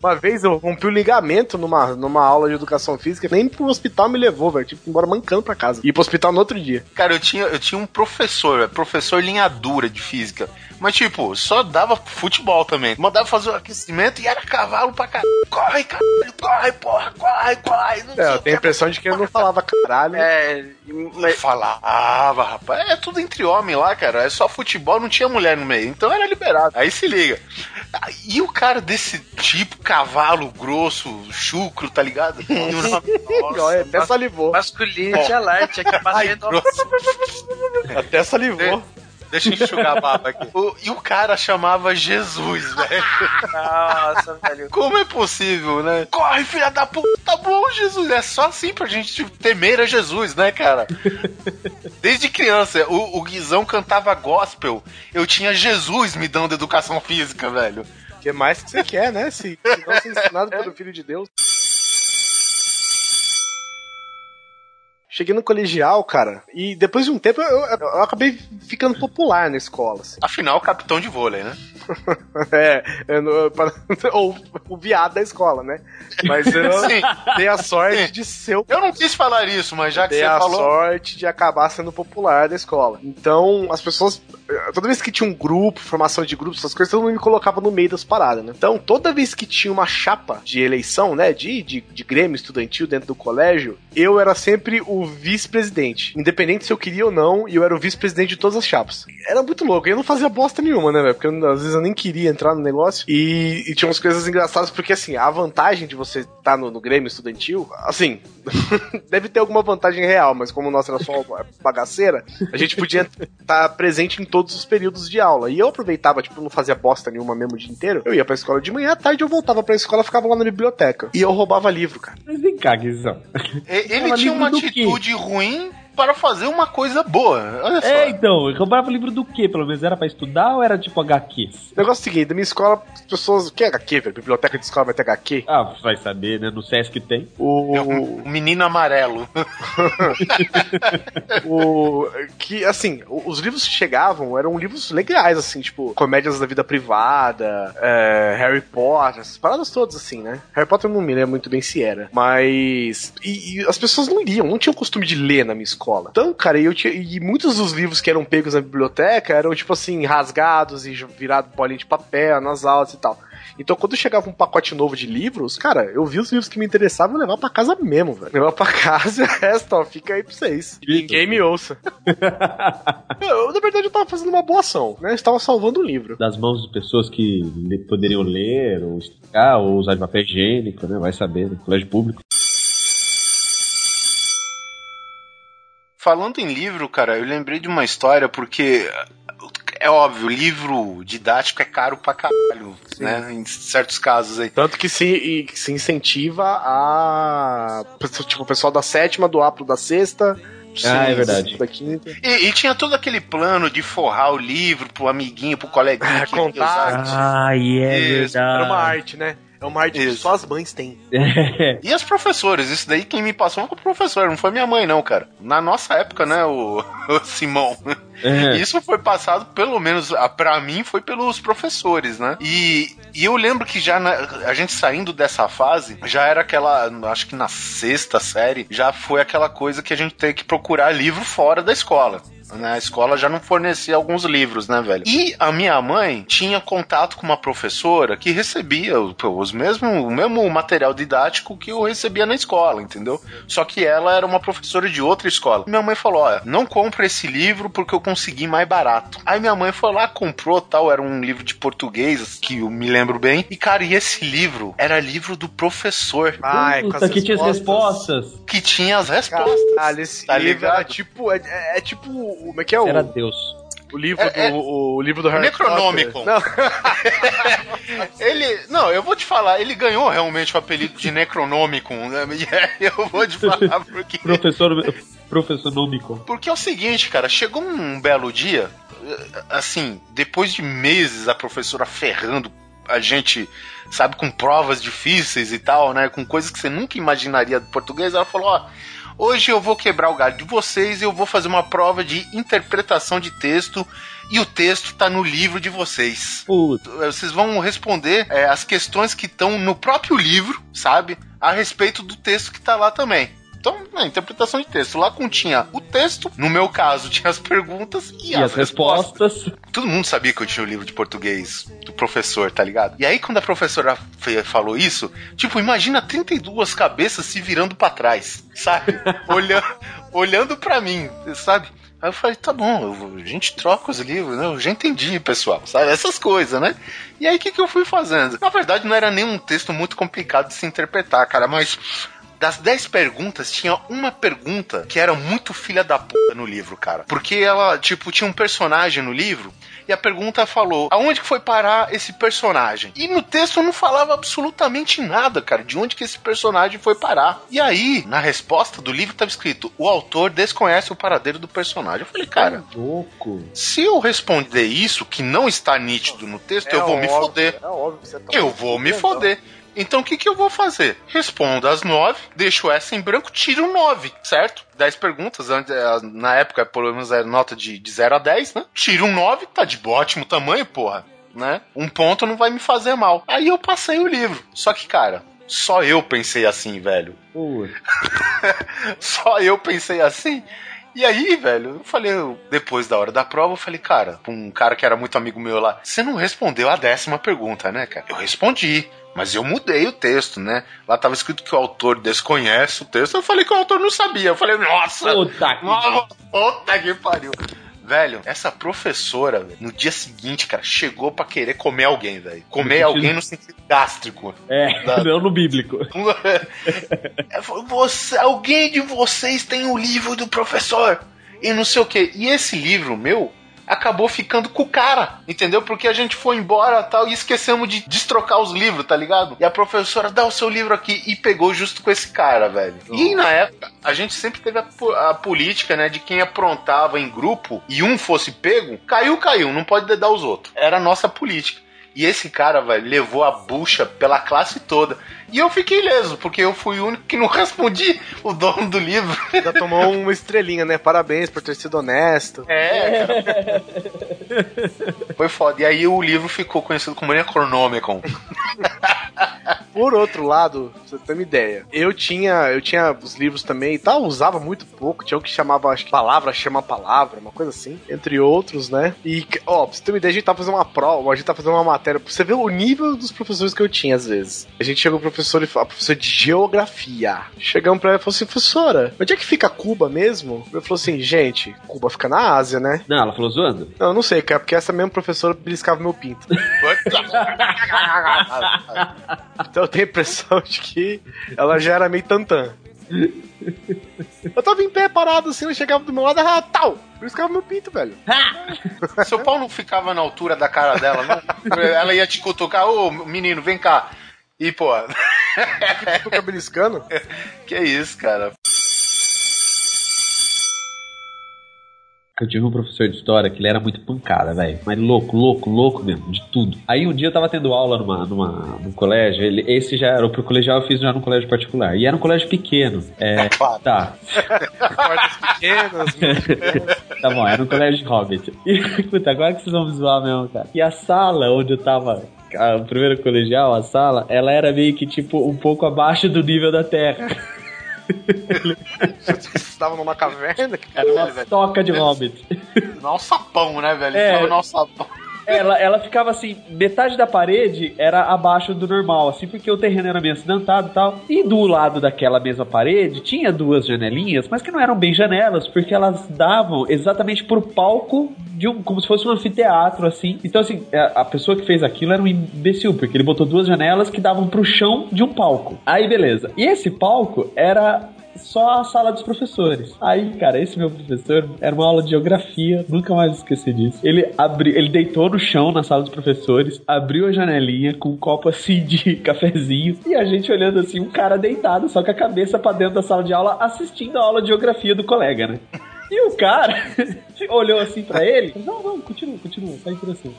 Uma vez eu rompi o ligamento numa, numa aula de educação física, nem pro hospital me levou, velho. Tive que ir embora mancando pra casa. E ir pro hospital no outro dia. Cara, eu tinha, eu tinha um professor, professor linha dura de física. Mas, tipo, só dava futebol também. Mandava fazer o aquecimento e era cavalo pra caralho. Corre, caralho, corre, porra, corre, corre. Não É, eu tenho a impressão de que ele não falava caralho. É, mas Falava, rapaz. É tudo entre homem lá, cara. É só futebol, não tinha mulher no meio. Então era liberado. Aí se liga. E o cara desse tipo, cavalo grosso, chucro, tá ligado? O nome- Olha, até salivou. masculinity alert, aqui Ai, batendo. grosso. Até salivou. Deixa eu enxugar a baba aqui. O- e o cara chamava Jesus, velho. Nossa, velho. Como é possível, né? Corre, filha da puta. Tá bom, Jesus. É só assim pra gente temer a Jesus, né, cara? Desde criança, o, o Guizão cantava gospel. Eu tinha Jesus me dando educação física, velho. O que mais que você quer, né? Se, se não ser ensinado pelo Filho de Deus. Cheguei no colegial, cara, e depois de um tempo eu, eu- eu acabei ficando popular na escola. assim. Afinal, capitão de vôlei, né? É, eu para- ou o viado da escola, né? Mas eu Sim. dei a sorte Sim. de ser o Eu não quis falar isso, mas já que dei você a falou. sorte de acabar sendo popular da escola. Então, as pessoas. Toda vez que tinha um grupo, formação de grupos, essas coisas, todo mundo me colocava no meio das paradas, né? Então, toda vez que tinha uma chapa de eleição, né? De, de, de grêmio estudantil dentro do colégio, eu era sempre o vice-presidente. Independente se eu queria ou não, eu era o vice-presidente de todas as chapas. Era muito louco. Eu não fazia bosta nenhuma, né, velho? Porque eu, às vezes eu nem queria entrar no negócio. E, e tinha umas coisas engraçadas, porque assim, a vantagem de você estar no, no grêmio estudantil, assim, deve ter alguma vantagem real, mas como o nosso era só bagaceira, a gente podia estar presente em todos os períodos de aula. E eu aproveitava, tipo, não fazia bosta nenhuma mesmo o dia inteiro. Eu ia pra escola de manhã, à tarde eu voltava pra escola, ficava lá na biblioteca. E eu roubava livro, cara. Mas vem cá, Guizão. Ele Fala tinha uma atitude ruim para fazer uma coisa boa. Olha só. É, então, eu roubava livro do quê? Pelo menos era pra estudar ou era tipo HQs? O negócio é o seguinte, da minha escola, as pessoas. O que é HQ, velho? Biblioteca de escola vai ter HQ? Ah, vai saber, né? No Sesc tem. O. É um menino amarelo. o que assim os livros que chegavam eram livros legais assim tipo comédias da vida privada é, Harry Potter essas paradas todas assim né Harry Potter eu não me lembro muito bem se era mas e, e as pessoas não liam não tinham costume de ler na minha escola então cara eu tinha e muitos dos livros que eram pegos na biblioteca eram tipo assim rasgados e virados bolinha de papel nas aulas e tal então, quando chegava um pacote novo de livros, cara, eu vi os livros que me interessavam e levava pra casa mesmo, velho. Levava pra casa e o resto, ó, fica aí pra vocês. Ninguém me ouça. eu, na verdade, eu tava fazendo uma boa ação, né? Eu estava salvando um livro. Das mãos de pessoas que poderiam ler, ou explicar, ou usar de papel higiênico, né? Vai saber, no colégio público. Falando em livro, cara, eu lembrei de uma história porque é óbvio, livro didático é caro pra caralho, né? Em certos casos aí. Tanto que se, que se incentiva a. Tipo, o pessoal da sétima do pro da sexta Ah, é verdade. Da quinta. E, e tinha todo aquele plano de forrar o livro pro amiguinho, pro coleguinha. Ah, que usar. Ai, é Isso, Era verdade. uma arte, né? É uma arte que Isso. só as mães têm. E os professores, isso daí quem me passou foi o professor, não foi minha mãe, não, cara. Na nossa época, né, o, o Simão. É. Isso foi passado, pelo menos pra mim, foi pelos professores, né? E, e eu lembro que já na- a gente saindo dessa fase, já era aquela, acho que na sexta série, já foi aquela coisa que a gente tem que procurar livro fora da escola. Né? A escola já não fornecia alguns livros, né, velho? E a minha mãe tinha contato com uma professora que recebia os mesmo, o mesmo material didático que eu recebia na escola, entendeu? Só que ela era uma professora de outra escola. Minha mãe falou: olha, não compra esse livro porque eu consegui mais barato. Aí minha mãe foi lá, comprou tal, era um livro de português, que eu me lembro bem. E, cara, e esse livro era livro do professor, Ai, com Puta, as que tinha as respostas. que tinha as respostas. Caralho, esse Tá livro ligado? era tipo. É, é- é tipo. Como é que é o, Era Deus. o livro É- é- do. O, livro do Harry Necronômico. Potter? Não, Ele, não, eu vou te falar, ele ganhou realmente o apelido de Necronômico, né? E eu vou te falar porque. Professor, professor Nômico. Porque é o seguinte, cara, chegou um belo dia, assim, depois de meses a professora ferrando a gente, sabe, com provas difíceis e tal, né? Com coisas que você nunca imaginaria do português, ela falou, ó. Hoje eu vou quebrar o galho de vocês e eu vou fazer uma prova de interpretação de texto e o texto tá no livro de vocês. Puta. Vocês vão responder é, as questões que estão no próprio livro, sabe? A respeito do texto que tá lá também. Então, na interpretação de texto, lá continha o texto, no meu caso, tinha as perguntas e, E as respostas. Todo mundo sabia que eu tinha o livro de português do professor, tá ligado? E aí, quando a professora fe- falou isso, tipo, imagina 32 cabeças se virando pra trás, sabe? Olhando, olhando pra mim, sabe? Aí eu falei, tá bom, eu a gente troca os livros, né? Eu já entendi, pessoal, sabe? Essas coisas, né? E aí, o que, que eu fui fazendo? Na verdade, não era nem um texto muito complicado de se interpretar, cara, mas das 10 perguntas, tinha uma pergunta que era muito filha da puta no livro, cara. Porque ela, tipo, tinha um personagem no livro e a pergunta falou: aonde que foi parar esse personagem? E no texto não falava absolutamente nada, cara, de onde que esse personagem foi parar. E aí, na resposta do livro estava escrito: o autor desconhece o paradeiro do personagem. Eu falei, cara, Louco. se eu responder isso, que não está nítido no texto, eu vou me óbvio, foder. É óbvio que você tá Eu vou me foder. Então o que, que eu vou fazer? Respondo as nove, deixo essa em branco, tiro nove, certo? Dez perguntas, eh, na época, pelo menos era nota de, de 0 a 10, né? Tiro um 9, tá de ótimo tamanho, porra. Né? Um ponto não vai me fazer mal. Aí eu passei o livro. Só que, cara, só eu pensei assim, velho. Puta. Só eu pensei assim. E aí, velho, eu falei, eu- depois da hora da prova, eu falei, cara, pra um cara que era muito amigo meu lá, você não respondeu a décima pergunta, né, cara? Eu respondi. Mas eu mudei o texto, né? Lá tava escrito que o autor desconhece o texto. Eu falei que o autor não sabia. Eu falei, nossa! Puta que- nossa, Puta que pariu! Velho, essa professora, velho, no dia seguinte, cara, chegou pra querer comer alguém, velho. Comer alguém no sentido gástrico. É, Da- não no bíblico. Falou, Você, alguém de vocês tem o livro do professor? E não sei o que. E esse livro meu acabou ficando com o cara, entendeu? Porque a gente foi embora tal e esquecemos de destrocar os livros, tá ligado? E a professora dá o seu livro aqui e pegou justo com esse cara, velho. E na época, a gente sempre teve a, a política, né, de quem aprontava em grupo e um fosse pego, caiu, caiu, não pode dedar os outros. Era a nossa política. E esse cara, velho, levou a bucha pela classe toda. E eu fiquei ileso, porque eu fui o único que não respondi o dono do livro. Já tomou uma estrelinha, né? Parabéns por ter sido honesto. É, cara. Foi foda. E aí o livro ficou conhecido como Necronomicon. Por outro lado, pra você ter uma ideia, eu tinha, eu tinha os livros também e tal, usava muito pouco, tinha o que chamava, acho que palavra chama palavra, uma coisa assim, entre outros, né? E, ó, pra você ter uma ideia, a gente tá fazendo uma prova, a gente tá fazendo uma matéria, pra você ver o nível dos professores que eu tinha às vezes. A gente chegou pro professor e falou, professor de geografia. Chegamos pra ela e falou assim, professora, onde é que fica Cuba mesmo? Ele falou assim, gente, Cuba fica na Ásia, né? Não, ela falou zoando? Não, eu não sei, cara, porque essa mesma professora beliscava meu pinto. Então eu tenho a impressão de que ela já era meio tantã. Eu tava em pé, parado assim, ela chegava do meu lado, ah, tal! Beliscava meu pinto, velho. Seu pau não ficava na altura da cara dela, não? Ela ia te cutucar, ô menino, vem cá. E, pô, Fica beliscando. que isso, cara. Eu tive um professor de história que ele era muito pancada, velho. Mas louco, louco, louco mesmo, de tudo. Aí um dia eu tava tendo aula numa, numa, num colégio, ele, esse já era, pro colegial eu fiz já num colégio particular. E era um colégio pequeno. É, claro. Tá. Portas pequenas. Tá bom, era um colégio de hobbit. E, puta, agora que vocês vão me zoar mesmo, cara. E a sala onde eu tava, a- o primeiro colegial, a sala, ela era meio que, tipo, um pouco abaixo do nível da terra. Vocês estavam numa caverna? Era uma É, velho. toca de hobbit. Não um sapão, né, velho? É. Ficava no sapão. Ela, ela ficava assim, metade da parede era abaixo do normal, assim, porque o terreno era meio acidentado e tal. E do lado daquela mesma parede tinha duas janelinhas, mas que não eram bem janelas, porque elas davam exatamente pro palco de um, como se fosse um anfiteatro, assim. Então, assim, a, a pessoa que fez aquilo era um imbecil, porque ele botou duas janelas que davam pro chão de um palco. Aí, beleza. E esse palco era só a sala dos professores. Aí, cara, esse meu professor era uma aula de geografia, nunca mais esqueci disso. Ele abriu, ele deitou no chão na sala dos professores, abriu a janelinha com um copo assim de cafezinho e a gente olhando assim, um cara deitado, só com a cabeça pra dentro da sala de aula, assistindo a aula de geografia do colega, né? E o cara olhou assim pra ele, não, não, continua, continua, tá interessante.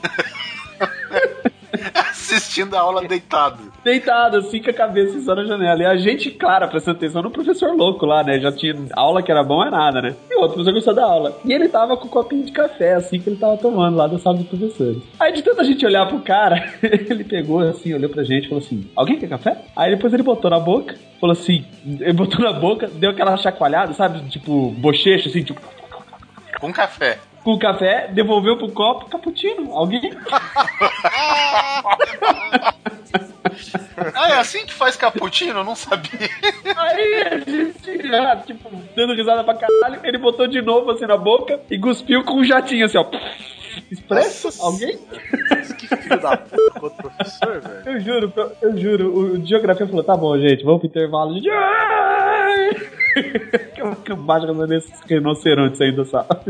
Assistindo a aula deitado. deitado, assim, com a cabeça só na janela. E a gente, claro, prestando atenção no professor louco lá, né? Já tinha aula que era bom, é nada, né? E o outro professor gostou da aula. E ele tava com um copinho de café, assim, que ele tava tomando lá da sala dos professores. Aí, de tanta gente olhar pro cara, ele pegou, assim, olhou pra gente e falou assim: Alguém quer café? Aí depois ele botou na boca, falou assim: Ele botou na boca, deu aquela chacoalhada, sabe? Tipo, bochecha, assim, tipo, Com café. Com o café, devolveu pro copo, cappuccino. Alguém? Ah, é assim que faz cappuccino? Eu não sabia. Aí a gente, já, tipo, dando risada pra caralho, ele botou de novo assim na boca e cuspiu com um jatinho assim, ó. Expresso? Alguém? Que filho da puta outro professor, velho. Eu juro, eu, juro. O, geografia falou: tá bom, gente, vamos pro intervalo. Que eu- que eu baixo desses rinocerontes aí da sala.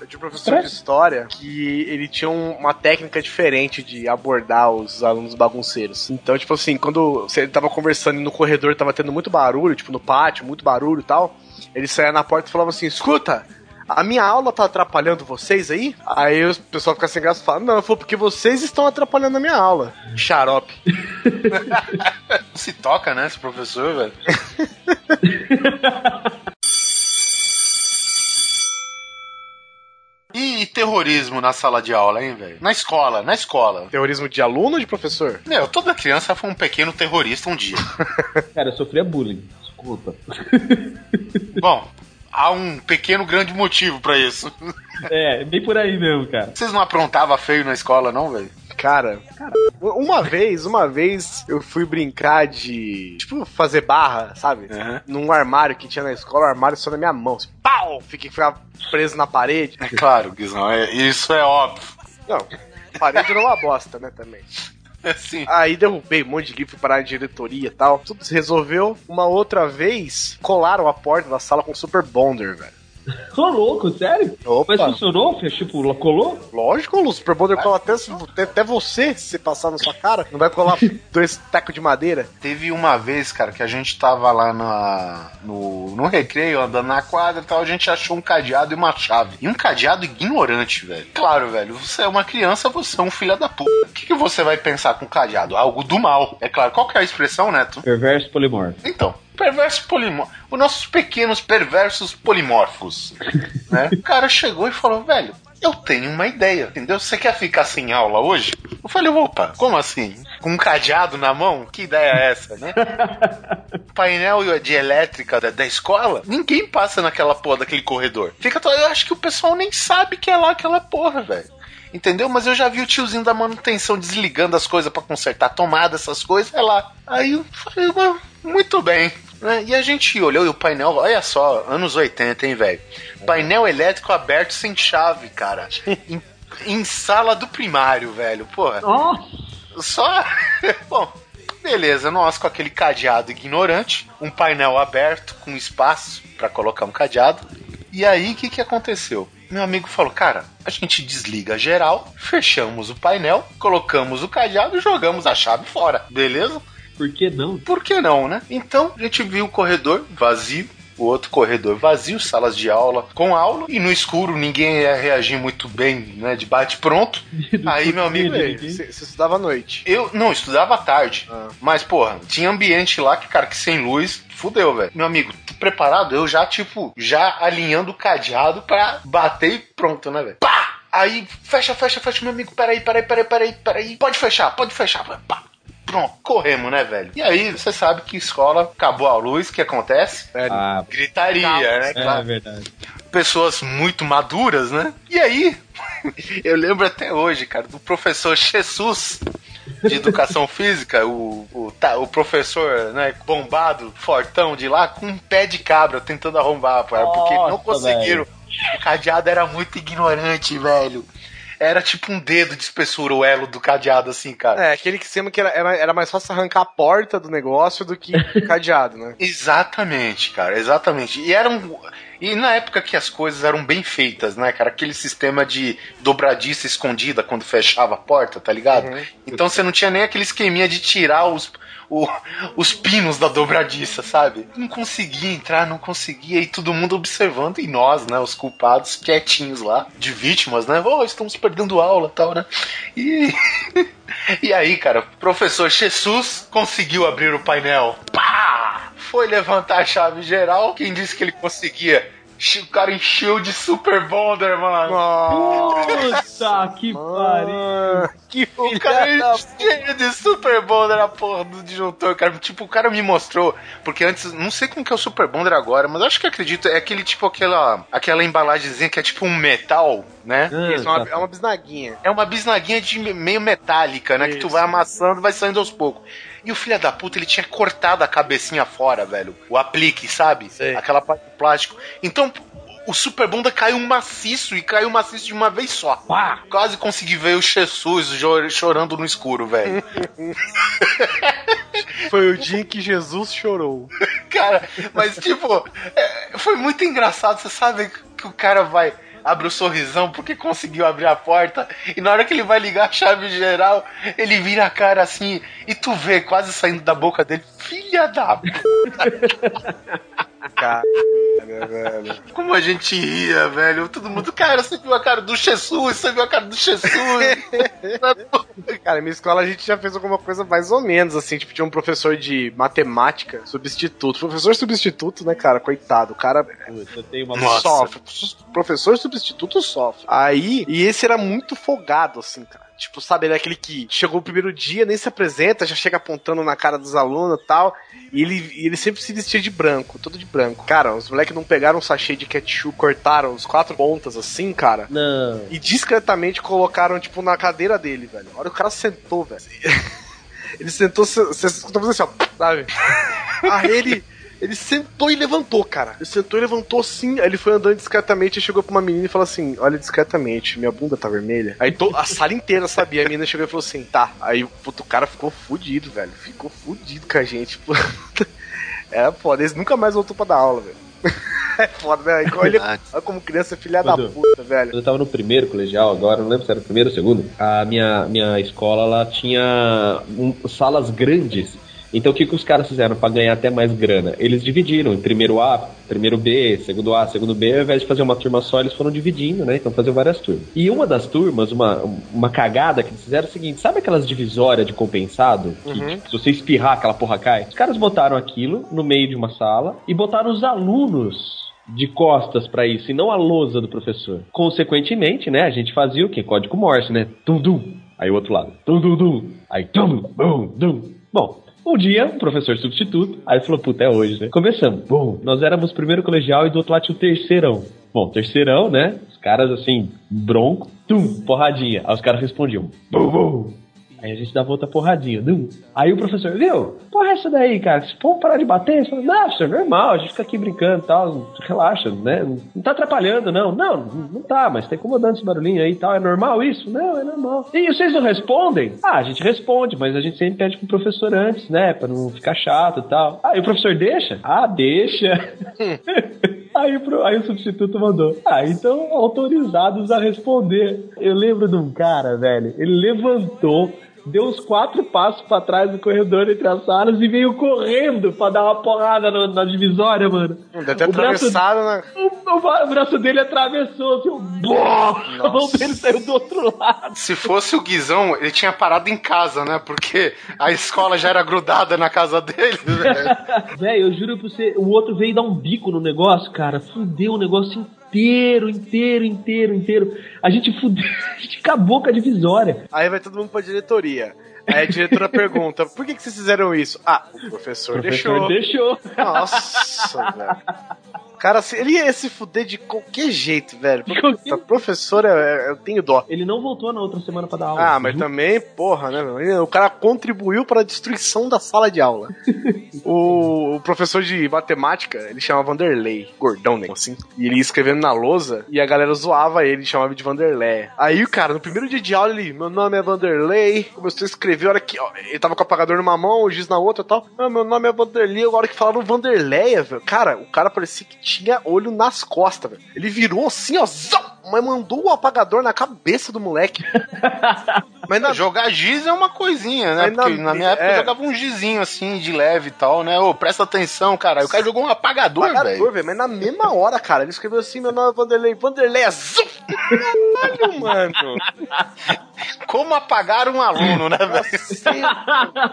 Eu tinha um professor de história que ele tinha um- uma técnica diferente de abordar os alunos bagunceiros. Então, tipo assim, quando você tava conversando no corredor tava tendo muito barulho, tipo no pátio, muito barulho e tal, ele saía na porta e falava assim: escuta. A minha aula tá atrapalhando vocês aí? Aí o pessoal fica sem graça e fala: Não, falo, porque vocês estão atrapalhando a minha aula. Xarope. Se toca, né, esse professor, velho? E terrorismo na sala de aula, hein, velho? Na escola, na escola. Terrorismo de aluno ou de professor? Meu, toda criança foi um pequeno terrorista um dia. Cara, eu sofria bullying. Desculpa. Bom, há um pequeno grande motivo pra isso. É, bem por aí mesmo, cara. Vocês não aprontavam feio na escola, não, velho? Cara, uma vez, uma vez eu fui brincar de. Tipo, fazer barra, sabe? Aham. Num armário que tinha na escola, o armário só na minha mão. Assim, pau! Fiquei ficava preso na parede. É claro, Guizão, é, isso é óbvio. Não, parede era uma bosta, né, também. Aí derrubei um monte de livro, fui parar na diretoria e tal. Tudo se resolveu. Uma outra vez, colaram a porta da sala com super bonder, velho. Tô louco, sério? Opa. Mas funcionou? Fez, Tipo, colou? Lógico, o super bonder cola até, até, até você, se você passar na sua cara. Não vai colar dois tecos de madeira. Teve uma vez, cara, que a gente tava lá na, no, no recreio, andando na quadra e tal, a gente achou um cadeado e uma chave. E um cadeado ignorante, velho. Claro, velho, você é uma criança, você é um filho da puta. O que, que você vai pensar com cadeado? Algo do mal. É claro, qual que é a expressão, Neto? Perverso polimorfo. Então, perverso polimorfo. Os nossos pequenos perversos polimorfos. né? O cara chegou e falou, velho. Eu tenho uma ideia, entendeu? Você quer ficar sem aula hoje? Eu falei, opa, como assim? Com um cadeado na mão? Que ideia é essa, né? Painel de elétrica da, da escola, ninguém passa naquela porra daquele corredor. Fica, eu acho que o pessoal nem sabe que é lá aquela porra, velho. Entendeu? Mas eu já vi o tiozinho da manutenção desligando as coisas pra consertar a tomada, essas coisas. É lá. Aí eu falei, "Mas, muito bem. Né? E a gente olhou e o painel, olha só, anos 80, hein, velho? Painel elétrico aberto sem chave, cara. em, em sala do primário, velho. Porra. Só. Bom, beleza, nós com aquele cadeado ignorante, um painel aberto com espaço pra colocar um cadeado. E aí, o que, que aconteceu? Meu amigo falou: Cara, a gente desliga geral, fechamos o painel, colocamos o cadeado e jogamos a chave fora, beleza? Por que não? Por que não, né? Então a gente viu o corredor vazio, o outro corredor vazio, salas de aula com aula, e no escuro ninguém ia reagir muito bem, né? De bate-pronto. Aí, meu amigo, Você estudava à noite. eu não estudava à tarde, Ah. mas, porra, tinha ambiente lá que, cara, que sem luz, fudeu, velho. Meu amigo, tu preparado? Eu já, tipo, já alinhando o cadeado pra bater e pronto, né, velho? Pá! Aí, fecha, fecha, fecha, meu amigo, peraí, peraí, peraí, peraí, peraí. Pode fechar, pode fechar, pá! Pronto, corremos, né, velho? E aí, você sabe que escola acabou a luz, o que acontece? Ah, Gritaria, né? é, Claro verdade. pessoas muito maduras, né? E aí, eu lembro até hoje, cara, do professor Jesus de educação física, o, o, tá, o professor, né, bombado, fortão de lá, com um pé de cabra tentando arrombar, cara, porque não conseguiram. O cadeado era muito ignorante, velho. Era tipo um dedo de espessura o elo do cadeado, assim, cara. É, aquele que sempre que era, era, era mais fácil arrancar a porta do negócio do que o cadeado, né? Exatamente, cara, exatamente. E eram. E na época que as coisas eram bem feitas, né, cara? Aquele sistema de dobradiça escondida quando fechava a porta, tá ligado? Então você não tinha nem aquele esqueminha de tirar os, o- os pinos da dobradiça, sabe? Não conseguia entrar, não conseguia, e todo mundo observando, e nós, né, os culpados, quietinhos lá, de vítimas, né? Oh, estamos perdendo aula tal, né? E. E aí, cara, o professor Jesus conseguiu abrir o painel. Pá! Foi levantar a chave geral. Quem disse que ele conseguia? O cara encheu de Super Bonder, mano. Puta que pariu. Que O cara encheu de Super Bonder na porra do disjuntor, cara. Tipo, o cara me mostrou. Porque antes, não sei como que é o Super Bonder agora, mas acho que acredito. É aquele tipo, aquela, aquela embalagemzinha que é tipo um metal, né? Isso, é uma, é uma bisnaguinha. É uma bisnaguinha de meio metálica, né? Que tu Isso. vai amassando, vai saindo aos poucos. E o filho da puta, ele tinha cortado a cabecinha fora, velho. O aplique, sabe? Sei. Aquela parte de plástico. Então, o Super Bunda caiu maciço e caiu maciço de uma vez só. Quase consegui ver o Jesus chorando no escuro, velho. Foi o dia em que Jesus chorou. cara, mas tipo, é, foi muito engraçado. Você sabe que o cara vai. Abre o sorrisão porque conseguiu abrir a porta. E na hora que ele vai ligar a chave geral, ele vira a cara assim. E tu vê quase saindo da boca dele. Filha da. p****, Cara, velho. Como a gente ria, velho. Todo mundo, cara, você viu a cara do Jesus, você viu a cara do Jesus. Cara, minha escola a gente já fez alguma coisa mais ou menos assim. Tipo, tinha um professor de matemática substituto. Professor substituto, né, cara? Coitado. O cara Puta, eu tenho uma Nossa. sofre. Professor substituto sofre. Aí, e esse era muito folgado, assim, cara. Tipo, sabe, ele é aquele que chegou o primeiro dia, nem se apresenta, já chega apontando na cara dos alunos e tal. E ele, ele sempre se vestia de branco, todo de branco. Cara, os moleques não pegaram um sachê de ketchup, cortaram os quatro pontas assim, cara. Não. E discretamente colocaram, tipo, na cadeira dele, velho. Olha, o cara sentou, velho. Ele sentou, você escutou assim, ó, sabe? Aí ele. Ele sentou e levantou, cara. Ele sentou e levantou assim. Aí ele foi andando discretamente e chegou pra uma menina e falou assim: Olha, discretamente, minha bunda tá vermelha. Aí to- a sala inteira sabia. A menina chegou e falou assim: Tá. Aí puto, o cara ficou fudido, velho. Ficou fudido com a gente. Tipo, Era foda. Eles nunca mais voltou pra dar aula, velho. É foda, né? Aí, Olha, como criança é filha da puta, velho. Quando eu tava no primeiro colegial, agora, não lembro se era o primeiro ou o segundo, a minha, minha escola ela tinha um- salas grandes. Então o que, que os caras fizeram pra ganhar até mais grana? Eles dividiram em primeiro A, primeiro B, segundo A, segundo B, ao invés de fazer uma turma só, eles foram dividindo, né? Então faziam várias turmas. E uma das turmas, uma, uma cagada que eles fizeram é o seguinte: sabe aquelas divisórias de compensado? Que tipo, se você espirrar, aquela porra cai? Os caras botaram aquilo no meio de uma sala e botaram os alunos de costas pra isso e não a lousa do professor. Consequentemente, né, a gente fazia o quê? Código Morse, né? Tum dum. Aí o outro lado. Tum dum dum. Aí tum bum dum. Bom, um dia, um professor substituto, aí falou, puta, é hoje, né? Começamos. Bom, nós éramos primeiro colegial e do outro lado tinha o terceirão. Bom, terceirão, né? Os caras assim, bronco, tum, porradinha. Aí os caras respondiam, bum, bum. Aí a gente dava outra porradinha. Dum. Aí o professor, viu? Porra, é essa daí, cara? Se for parar de bater, você fala, não, professor, normal, a gente fica aqui brincando e tal, relaxa, né? Não tá atrapalhando, não. Não, não tá, mas tá incomodando esse barulhinho aí e tal. É normal isso? Não, é normal. E vocês não respondem? Ah, a gente responde, mas a gente sempre pede pro professor antes, né? Pra não ficar chato e tal. Ah, e o professor deixa? Ah, deixa. Aí aí o substituto mandou. Ah, então autorizados a responder. Eu lembro de um cara, velho. Ele levantou, deu uns quatro passos pra trás do corredor entre as salas e veio correndo pra dar uma porrada no- na divisória, mano. Deve ter O braço- atravessado na. O, o ba- o braço dele atravessou, assim, um a mão dele saiu do outro lado. Se fosse o Guizão, ele tinha parado em casa, né? Porque a escola já era grudada na casa dele, velho. Velho, eu juro pra você, o outro veio dar um bico no negócio, cara, fudeu o negócio inteiro, inteiro, inteiro, inteiro. A gente fudeu, a gente acabou com a divisória. Aí vai todo mundo pra diretoria. Aí a diretora pergunta: por que, que vocês fizeram isso? Ah, o professor, O professor deixou. deixou. Nossa, velho. Cara, ele ia se fuder de qualquer jeito, velho. Qualquer- Puta, professor, é- é- eu tenho dó. Ele não voltou na outra semana pra dar aula. Ah, mas também, porra, né? O cara contribuiu para a destruição da sala de aula. o, o professor de matemática, ele chamava Vanderlei, gordão, né? Assim. E ele ia escrevendo na lousa e a galera zoava ele, chamava de Vanderlei. Aí, cara, no primeiro dia de aula, ele, meu nome é Vanderlei, começou a escrever, a hora que, ó, ele tava com o apagador numa mão, o giz na outra e tal. Ah, meu nome é Vanderlei, a hora que falaram Vanderleia, velho. Cara, o cara parecia que tinha olho nas costas, velho. Ele virou assim, ó, zau, mas mandou o apagador na cabeça do moleque. mas na, Jogar giz é uma coisinha, né? Mas na- Porque na, minha época é. eu jogava um gizinho assim, de leve e tal, né? Ô, presta atenção, cara. O cara jogou um apagador, velho. apagador, velho. Mas na mesma hora, cara, ele escreveu assim: meu nome é Vanderlei. Vanderlei é zum! Caralho, mano. Como apagar um aluno, né, velho?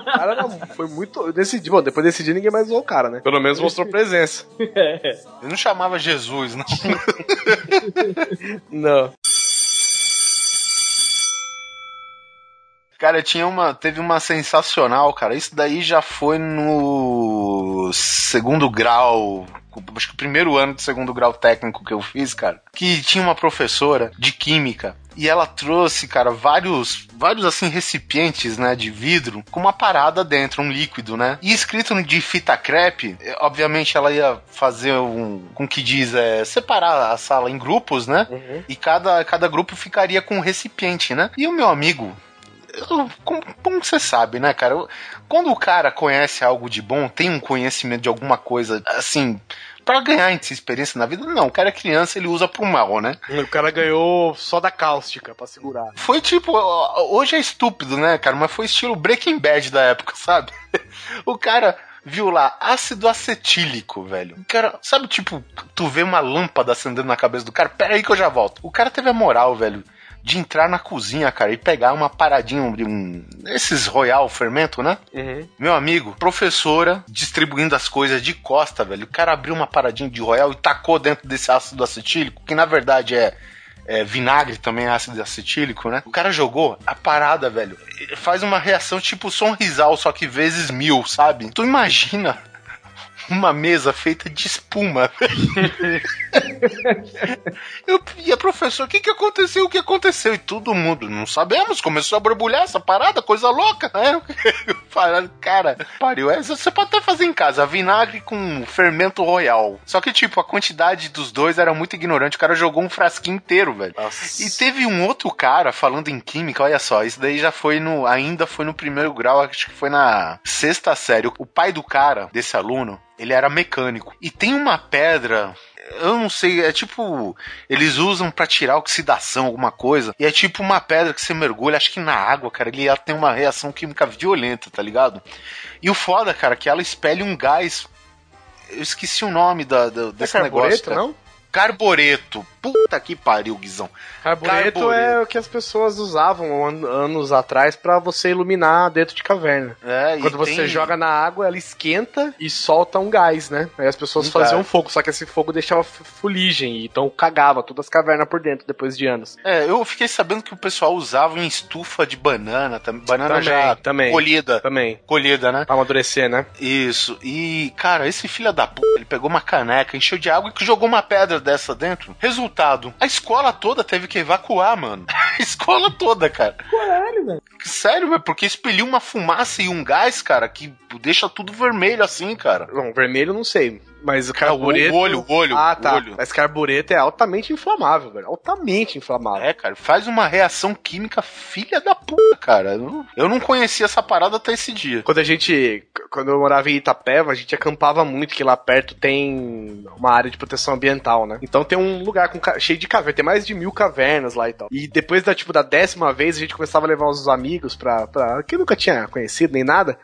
Cara foi muito. Desse dia, bom, depois desse dia ninguém mais usou o cara, né? Pelo menos mostrou presença. Eu não chamava Jesus, não. Não. Cara, tinha uma. Teve uma sensacional, cara. Isso daí já foi no segundo grau. Acho que o primeiro ano do segundo grau técnico que eu fiz, cara. Que tinha uma professora de química. E ela trouxe, cara, vários, vários assim, recipientes, né, de vidro, com uma parada dentro, um líquido, né? E escrito de fita crepe, eh, obviamente ela ia fazer um, com que diz, é, separar a sala em grupos, né? E cada, cada grupo ficaria com um recipiente, né? E o meu amigo, como, como você sabe, né, cara? Eu- Quando o cara conhece algo de bom, tem um conhecimento de alguma coisa, assim, pra ganhar essa experiência na vida, não. O cara é criança, ele usa pro mal, né? O cara ganhou só da cáustica pra segurar. Foi tipo, hoje é estúpido, né, cara? Mas foi estilo Breaking Bad da época, sabe? O cara viu lá ácido acetílico, velho. O cara, sabe, tipo, tu vê uma lâmpada acendendo na cabeça do cara, pera aí que eu já volto. O cara teve a moral, velho. De entrar na cozinha, cara, e pegar uma paradinha de um. Esses Royal fermento, né? Meu amigo, professora distribuindo as coisas de costa, velho. O cara abriu uma paradinha de Royal e tacou dentro desse ácido acetílico, que na verdade é, é vinagre também, é ácido acetílico, né? O cara jogou a parada, velho. Faz uma reação tipo sonrisal, só que vezes mil, sabe? Tu imagina uma mesa feita de espuma. Eu, e a professora, o que que aconteceu? O que aconteceu? E todo mundo, não sabemos, começou a borbulhar essa parada, coisa louca. né? Eu falando, cara, pariu, essa você pode até fazer em casa, vinagre com fermento royal. Só que, tipo, a quantidade dos dois era muito ignorante, o cara jogou um frasquinho inteiro, velho. E teve um outro cara falando em química, olha só, isso daí já foi no. Ainda foi no primeiro grau, acho que foi na sexta série. O pai do cara, desse aluno, ele era mecânico. E tem uma pedra. Eu não sei, é tipo. Eles usam pra tirar oxidação, alguma coisa. E é tipo uma pedra que você mergulha, acho que na água, cara. Ele ela tem uma reação química violenta, tá ligado? E o foda, cara, é que ela espelha um gás. Eu esqueci o nome da, da- desse é negócio. cara. não? Carbureto. Puta que pariu, Guizão. Carbureto, Carbureto. é o que as pessoas usavam an- anos atrás pra você iluminar dentro de caverna. É, Quando você tem- joga na água, ela esquenta e solta um gás, né? Aí as pessoas Um faziam gás. fogo, só que esse fogo deixava fu- fuligem, então cagava todas as cavernas por dentro depois de anos. É, eu fiquei sabendo que o pessoal usava em estufa de banana, tam- banana Também, já também. colhida. Também. Colhida, né? Pra amadurecer, né? Isso. E, cara, esse filho da puta, ele pegou uma caneca, encheu de água e jogou uma pedra dessa dentro. Resultado, a escola toda teve que evacuar, mano. A escola toda, cara. Caralho, velho. Sério, velho, porque expeliu uma fumaça e um gás, cara, que deixa tudo vermelho assim, cara. Bom, vermelho não sei. Mas o É, o carbureto. olho, o olho, Ah, tá. o olho. Mas carbureto é altamente inflamável, velho. Altamente inflamável. É, cara, faz uma reação química filha da puta, cara. Eu não- Eu não conhecia essa parada até esse dia. Quando a gente. Quando eu morava em Itapeva, a gente acampava muito, que lá perto tem uma área de proteção ambiental, né? Então tem um lugar com cheio de cavernas, tem mais de mil cavernas lá e tal. E depois da, tipo, da décima vez, a gente começava a levar os amigos pra. pra que nunca tinha conhecido nem nada.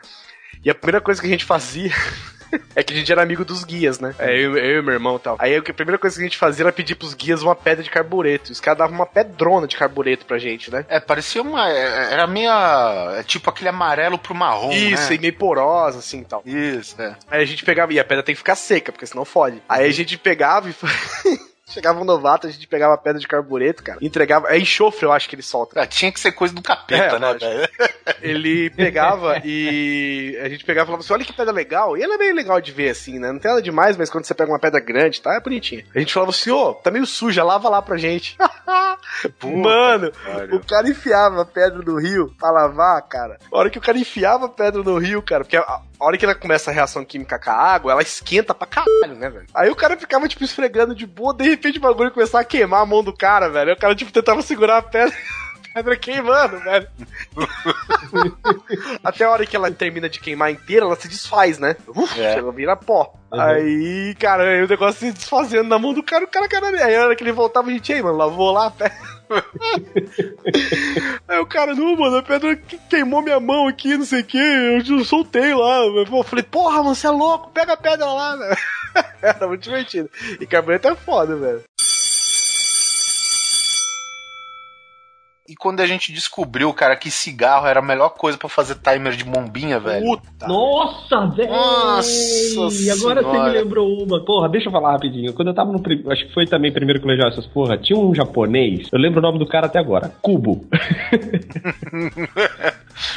E a primeira coisa que a gente fazia. É que a gente era amigo dos guias, né? É, eu, eu e meu irmão e tal. Aí a primeira coisa que a gente fazia era pedir pros guias uma pedra de carbureto. Os caras davam uma pedrona de carbureto pra gente, né? É, parecia uma. é, Era meia. é Tipo aquele amarelo pro marrom. Isso, né? e meio porosa, assim e tal. Isso, é. Aí a gente pegava, e a pedra tem que ficar seca, porque senão fode. Aí a gente pegava e. Chegava um novato, a gente pegava pedra de carbureto, cara, entregava. É enxofre, eu acho que ele solta. Ah, tinha que ser coisa do capeta, É, né, velho? Ele pegava e a gente pegava e falava assim: olha que pedra legal. E ela é meio legal de ver assim, né? Não tem nada demais, mas quando você pega uma pedra grande, tá? É bonitinha. A gente falava assim: ô, tá meio suja, lava lá pra gente. Mano, o cara enfiava a pedra no rio pra lavar, cara. A hora que o cara enfiava a pedra no rio, cara, porque a, a hora que ela começa a reação química com a água, ela esquenta pra caralho, né, velho? Aí o cara ficava, tipo, esfregando de boa, de repente o bagulho começava a queimar a mão do cara, velho. Aí o cara, tipo, tentava segurar a pedra. Pedra queimando, velho. Até a hora que ela termina de queimar inteira, ela se desfaz, né? Uf, É. Ela vira pó. Aí, cara, aí o negócio se desfazendo na mão do cara, o cara, cara, aí a hora que ele voltava, a gente, aí, mano, lavou lá a pedra. Aí o cara, não, mano, a pedra que- queimou minha mão aqui, não sei o que, eu soltei lá. Eu falei, porra, mano, você é louco, pega a pedra lá, velho. Era muito divertido. E carbureto é foda, velho. E quando a gente descobriu, cara, que cigarro era a melhor coisa pra fazer timer de bombinha, velho. Puta. Nossa, velho! Nossa E agora você me senhora. lembrou uma. Porra, deixa eu falar rapidinho. Quando eu tava no. Acho que foi também primeiro colegial essas porra. Tinha um japonês. Eu lembro o nome do cara até agora. Cubo.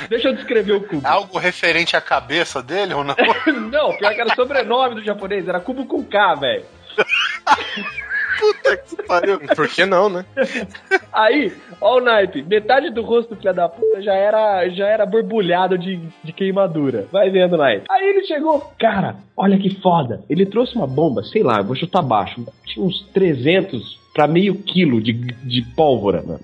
deixa eu descrever o Cubo. Algo referente à cabeça dele ou não? Não, pior que era o sobrenome do japonês. Era Cubo com K, velho. Puta que pariu. Por que não, né? Aí, ó o naipe, metade do rosto do filho da puta já era, já era borbulhado de, de queimadura. Vai vendo, naipe. Aí ele chegou, cara, olha que foda. Ele trouxe uma bomba, sei lá, eu vou chutar baixo. Tinha uns 300 pra meio quilo de, de pólvora, mano.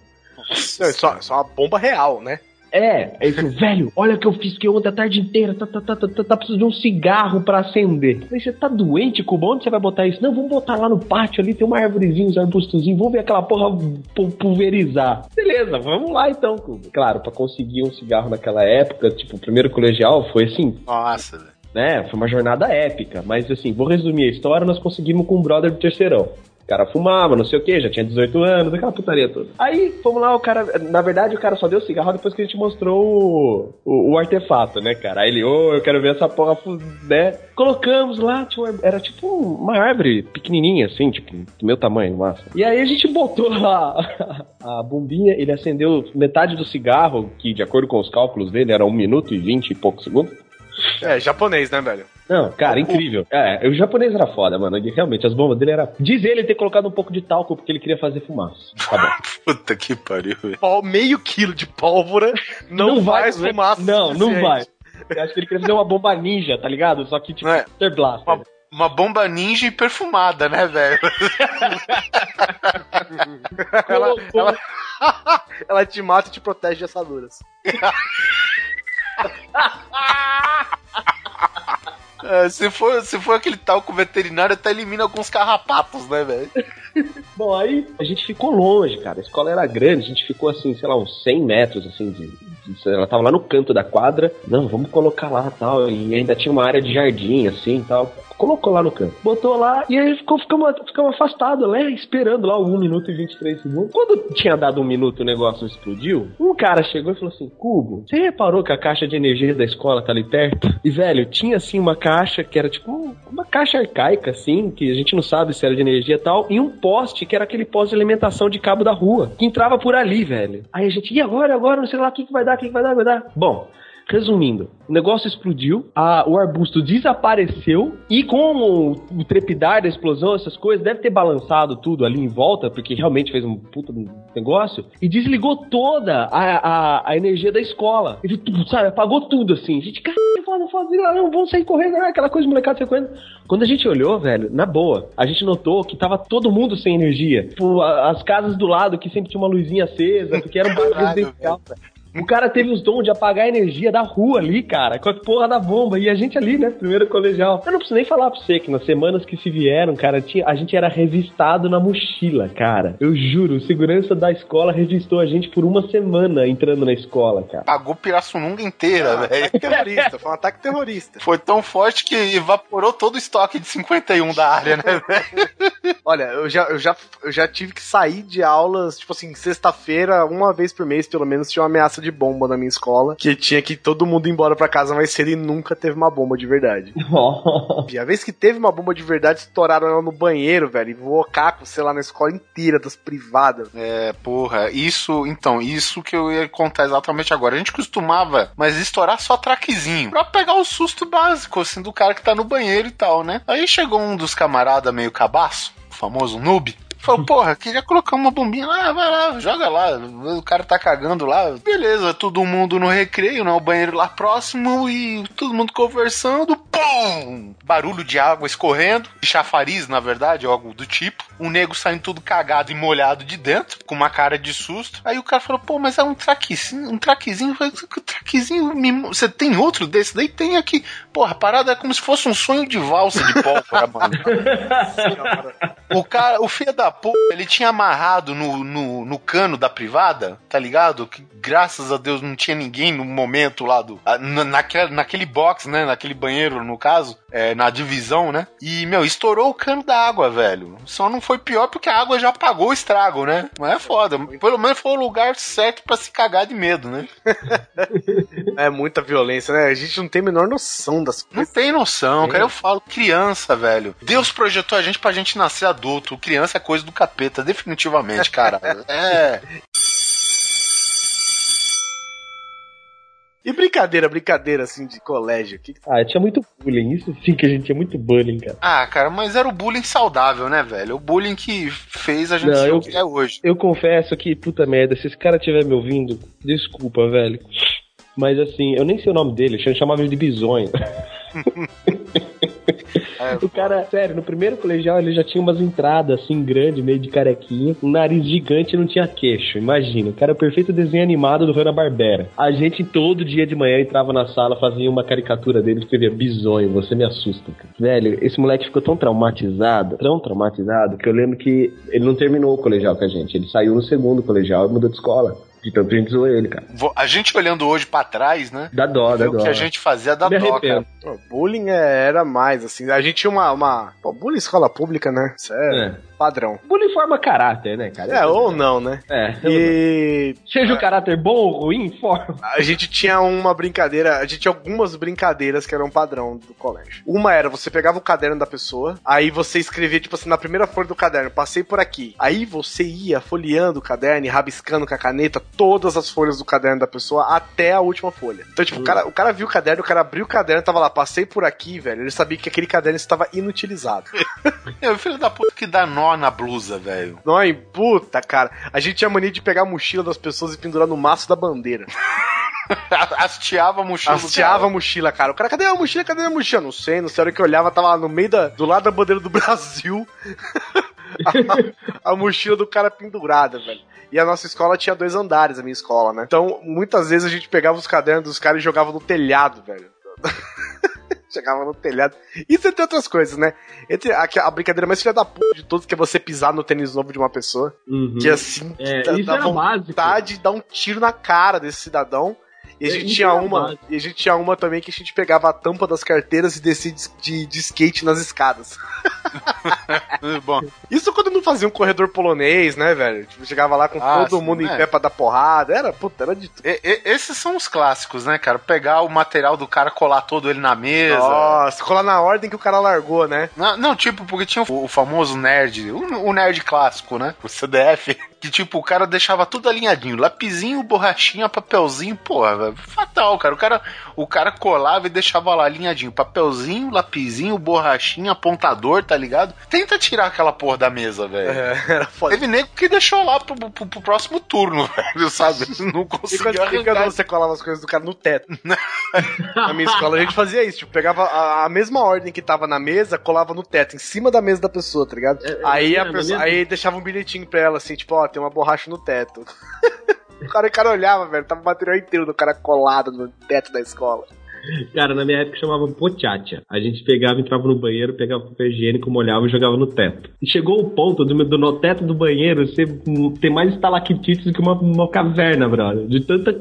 Não, é só, só uma bomba real, né? É, aí ele falou, velho, olha o que eu fiz que ontem a tarde inteira, tá, tá, tá, tá, tá, tá precisando de um cigarro pra acender. Eu falei, você tá doente, Cuba? Onde você vai botar isso? Não, vamos botar lá no pátio ali, tem uma árvorezinha, uns arbustozinhos, vamos ver aquela porra pu- pulverizar. Beleza, vamos lá então, Cuba. Claro, pra conseguir um cigarro naquela época, tipo, o primeiro colegial foi assim, Nossa, velho. né? Foi uma jornada épica, mas assim, vou resumir a história, nós conseguimos com um brother do terceirão. O cara fumava, não sei o que, já tinha 18 anos, aquela putaria toda. Aí, fomos lá, o cara. Na verdade, o cara só deu cigarro depois que a gente mostrou o, o, o artefato, né, cara? Aí ele, ô, eu quero ver essa porra, né? Colocamos lá, era tipo uma árvore pequenininha, assim, tipo, do meu tamanho, massa. E aí a gente botou lá a bombinha, ele acendeu metade do cigarro, que de acordo com os cálculos dele era 1 minuto e 20 e poucos segundos. É, japonês, né, velho? Não, cara, incrível. É, o japonês era foda, mano. Ele, realmente, as bombas dele era. Diz ele ter colocado um pouco de talco porque ele queria fazer fumaça. Tá. Puta que pariu, velho. Meio quilo de pólvora não, faz né? fumaça. Não, não vai. Eu acho que ele queria fazer uma bomba ninja, tá ligado? Só que tipo, É. Blaster. Uma, uma bomba ninja e perfumada, né, velho? Ela, ela, ela te mata e te protege de assaduras. É, se, for, se for aquele talco veterinário, até elimina alguns carrapatos, né, velho? Bom, aí a gente ficou longe, cara. A escola era grande, a gente ficou assim, sei lá, uns 100 metros, assim, de. de- ela tava lá no canto da quadra. Não, vamos colocar lá tal. E ainda tinha uma área de jardim, assim tal. Colocou lá no canto. Botou lá e aí ficou, ficamos, ficamos afastados, né? Esperando lá 1 minuto e 23 segundos. Quando tinha dado um minuto o negócio explodiu, um cara chegou e falou assim: Cubo, você reparou que a caixa de energia da escola tá ali perto? E, velho, tinha assim uma caixa que era tipo um- uma caixa arcaica, assim, que a gente não sabe se era de energia e tal, e um poste que era aquele poste de alimentação de cabo da rua, que entrava por ali, velho. Aí a gente, e agora, agora, não sei lá, o que, que vai dar, o que, que vai dar, vai dar. Bom. Resumindo, o negócio explodiu, a- o arbusto desapareceu e com o, o trepidar da explosão, essas coisas, deve ter balançado tudo ali em volta, porque realmente fez um puta negócio, e desligou toda a, a, a energia da escola. Ele, sabe, apagou tudo assim. A gente, caralho, foda, foda, não, vamos sair correndo, ah, aquela coisa molecada saiu correndo. Quando a gente olhou, velho, na boa, a gente notou que tava todo mundo sem energia. Tipo, as casas do lado que sempre tinha uma luzinha acesa, porque era um residencial. O cara teve os dons de apagar a energia da rua ali, cara, com a porra da bomba. E a gente ali, né? Primeiro colegial. Eu não preciso nem falar pra você que nas semanas que se vieram, cara, tinha, a gente era revistado na mochila, cara. Eu juro, o segurança da escola revistou a gente por uma semana entrando na escola, cara. Pagou Pirassununga inteira, Ah, velho. ataque terrorista, foi um ataque terrorista. Foi tão forte que evaporou todo o estoque de 51 da área, né, velho? Olha, eu já, eu, já, eu já tive que sair de aulas, tipo assim, sexta-feira, uma vez por mês, pelo menos, tinha uma ameaça de bomba na minha escola, que tinha que todo mundo ir embora pra casa mais cedo e nunca teve uma bomba de verdade. E a vez que teve uma bomba de verdade, estouraram ela no banheiro, velho, e voou caco, sei lá, na escola inteira, das privadas. É, porra, isso, então, isso que eu ia contar exatamente agora. A gente costumava, mas estourar só traquezinho, pra pegar o susto básico, assim, do cara que tá no banheiro e tal, né? Aí chegou um dos camaradas meio cabaço, o famoso noob, Falou, porra, queria colocar uma bombinha lá, vai lá, joga lá. O cara tá cagando lá. Beleza, todo mundo no recreio, né? O banheiro lá próximo e todo mundo conversando. Pum! Barulho de água escorrendo, de chafariz, na verdade, algo do tipo. O nego saindo tudo cagado e molhado de dentro, com uma cara de susto. Aí o cara falou, pô, mas é um traquezinho, um traquezinho. Eu falei, "Que traquezinho, você tem outro desse? Daí tem aqui. Porra, a parada é como se fosse um sonho de valsa de pólvora, mano. O cara, o filho da puta, ele tinha amarrado no, no, no cano da privada, tá ligado? Que graças a Deus não tinha ninguém no momento lá do. na- naquele, naquele box, né? Naquele banheiro, no caso, é, na divisão, né? E, meu, estourou o cano da água, velho. Só não foi pior porque a água já apagou o estrago, né? Mas é foda. Pelo menos foi o lugar certo pra se cagar de medo, né? É muita violência, né? A gente não tem a menor noção das Não coisas. tem noção, cara. Eu falo, criança, velho. Deus projetou a gente pra gente nascer adulto. Criança é coisa do capeta, definitivamente, cara. É. E brincadeira, brincadeira, assim, de colégio. Que... Ah, tinha muito bullying. Isso sim que a gente tinha muito bullying, cara. Ah, cara, mas era o bullying saudável, né, velho? O bullying que fez a gente Não, ser eu- o que é hoje. Eu confesso que, puta merda, se esse cara estiver me ouvindo, desculpa, velho. Mas assim, eu nem sei o nome dele, eu chamava ele de bisonho. O cara, sério, no primeiro colegial ele já tinha umas entradas assim grandes, meio de carequinha, um nariz gigante e não tinha queixo. Imagina, o cara é o perfeito desenho animado do Hanna-Barbera. A gente todo dia de manhã entrava na sala, fazia uma caricatura dele e escrevia bisonho, você me assusta. Cara. Velho, esse moleque ficou tão traumatizado, tão traumatizado, que eu lembro que ele não terminou o colegial com a gente. Ele saiu no segundo colegial e mudou de escola. De tanto a gente zoou ele, cara. A gente olhando hoje pra trás, né? Dá dó, dá o dó. que a gente fazia da Me dó, arrependo. cara. Pô, bullying é- era mais, assim. A gente tinha uma. uma... Pô, bullying escola pública, né? Isso é, É. padrão. Bullying forma caráter, né, cara? É, ou não, né? É. E Seja o caráter bom ou ruim, forma. a gente tinha uma brincadeira, a gente tinha algumas brincadeiras que eram padrão do colégio. Uma era, você pegava o caderno da pessoa, aí você escrevia, tipo assim, na primeira folha do caderno, passei por aqui. Aí você ia folheando o caderno e rabiscando com a caneta todas as folhas do caderno da pessoa até a última folha. Então, tipo, o, cara, o cara viu o caderno, o cara abriu o caderno, tava lá, passei por aqui, velho. Ele sabia que aquele caderno estava inutilizado. É o filho da puta que dá nó na blusa, velho. Não, hein? puta, cara. A gente tinha mania de pegar a mochila das pessoas e pendurar no maço da bandeira. Hasteava a mochila Hasteava a mochila, cara. O cara, cadê a mochila? Cadê a mochila? Não sei, não sei. A hora que eu olhava, tava lá no meio da, do lado da bandeira do Brasil. a, a mochila do cara pendurada, velho. E a nossa escola tinha dois andares, a minha escola, né? Então, muitas vezes a gente pegava os cadernos dos caras e jogava no telhado, velho. Chegava no telhado. Isso entre outras coisas, né? Entre a, a brincadeira mais filha da puta de todos, que é você pisar no tênis novo de uma pessoa. Que assim, É, dá, dá era básico. vontade de dar um tiro na cara desse cidadão. E a É, gente tinha uma. E a gente tinha uma também que a gente pegava a tampa das carteiras e descia de, de, de skate nas escadas. Bom, Isso quando não fazia um corredor polonês, né, velho? Tipo, chegava lá com Ah, todo sim, mundo em é. pé pra dar porrada. Era, puta, era de tudo. e- e- esses são os clássicos, né, cara? Pegar o material do cara, colar todo ele na mesa. Nossa, colar na ordem que o cara largou, né? Não, não, tipo, porque tinha o, o famoso nerd, o, o nerd clássico, né? O CDF. Que tipo, o cara deixava tudo alinhadinho. Lapizinho, borrachinha, papelzinho, porra, fatal, cara. O cara, o cara colava e deixava lá alinhadinho. Papelzinho, lapizinho, borrachinha, apontador, tá ligado? Tenta tirar aquela porra da mesa, velho. É, era foda. Teve nego que deixou lá pro, pro- pro próximo turno, velho, sabe? Não E quando, conseguiu e quando arrancar. você colava as coisas do cara no teto? na minha escola a gente fazia isso, tipo, pegava a, a mesma ordem que tava na mesa, colava no teto, em cima da mesa da pessoa, tá ligado? aí a é, pessoa, é- aí deixava um bilhetinho pra ela, assim, tipo, ó, tem uma borracha no teto. o, cara, o cara olhava, velho, tava o material inteiro do cara colado no teto da escola. Cara, na minha época chamava pochacha. A gente pegava, entrava no banheiro, pegava papel higiênico, molhava e jogava no teto. E chegou o ponto do, do no teto do banheiro ser, ter mais estalactites do que uma, uma caverna, brother. De tanta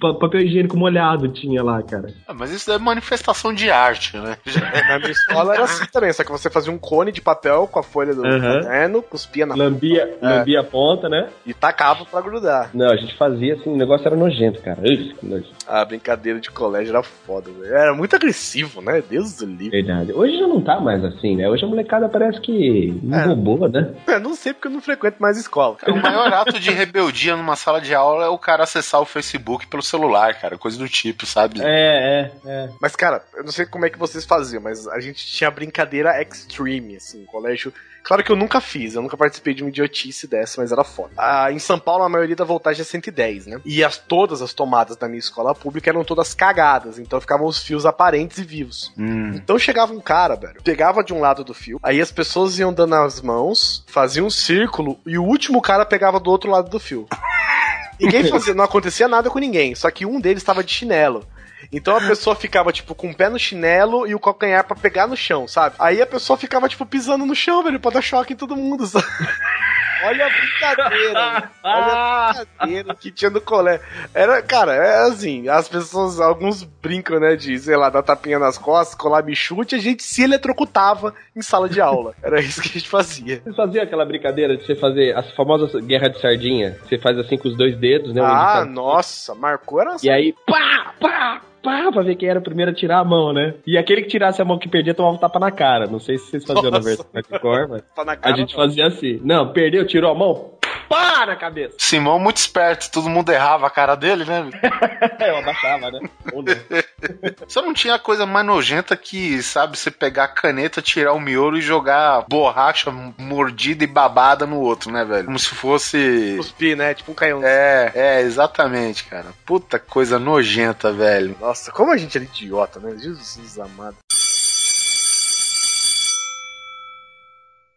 pa- papel higiênico molhado tinha lá, cara. Ah, mas isso é manifestação de arte, né? Na minha escola era assim também, só que você fazia um cone de papel com a folha do Aham. caderno, cuspia na Lambia, É. lambia a ponta, né? e tacava pra grudar. Não, a gente fazia assim, o negócio era nojento, cara. Que nojo. A brincadeira de colégio era foda, velho. Era muito agressivo, né? Deus do livre. Verdade. Hoje já não tá mais assim, né? Hoje a molecada parece que não É. roubou, né? Eu não sei porque eu não frequento mais escola. O maior ato de rebeldia numa sala de aula é o cara acessar o Facebook pelo celular, cara. Coisa do tipo, sabe? É, é, é. Mas, cara, eu não sei como é que vocês faziam, mas a gente tinha brincadeira extreme, assim, colégio. Claro que eu nunca fiz, eu nunca participei de uma idiotice dessa, mas era foda. Ah, em São Paulo, a maioria da voltagem é 110, né? E as, todas as tomadas da minha escola pública eram todas cagadas, então ficavam os fios aparentes e vivos. Hum. Então chegava um cara, velho, pegava de um lado do fio, aí as pessoas iam dando as mãos, faziam um círculo, e o último cara pegava do outro lado do fio. Ninguém fazia, não acontecia nada com ninguém, só que um deles estava de chinelo. Então a pessoa ficava, tipo, com o pé no chinelo e o calcanhar pra pegar no chão, sabe? Aí a pessoa ficava, tipo, pisando no chão, velho, pra dar choque em todo mundo, sabe? Olha a brincadeira. Olha a brincadeira que tinha no colégio. Era, cara, é assim, as pessoas, alguns brincam, né, de, sei lá, dar tapinha nas costas, colar bichute, a gente se eletrocutava em sala de aula. Era isso que a gente fazia. Vocês faziam aquela brincadeira de você fazer as famosas guerra de sardinha? Você faz assim com os dois dedos, né? um Ah, nossa, marcou era E aí, pá, pá, pá, pra ver quem era o primeiro a tirar a mão, né? E aquele que tirasse a mão que perdia tomava um tapa na cara. Não sei se vocês faziam na Nossa. versão hardcore, mas Tá na a cara, gente não. fazia assim. Não, perdeu, tirou a mão, pá na cabeça. Simão muito esperto, todo mundo errava a cara dele, né? Eu abaixava, né? Ou não. Você não tinha coisa mais nojenta que, sabe, você pegar a caneta, tirar o miolo e jogar borracha mordida e babada no outro, né, velho? Como se fosse. Cuspir, né? Tipo um canhão. É, é, exatamente, cara. Puta coisa nojenta, velho. Nossa, como a gente era idiota, né? Jesus amado.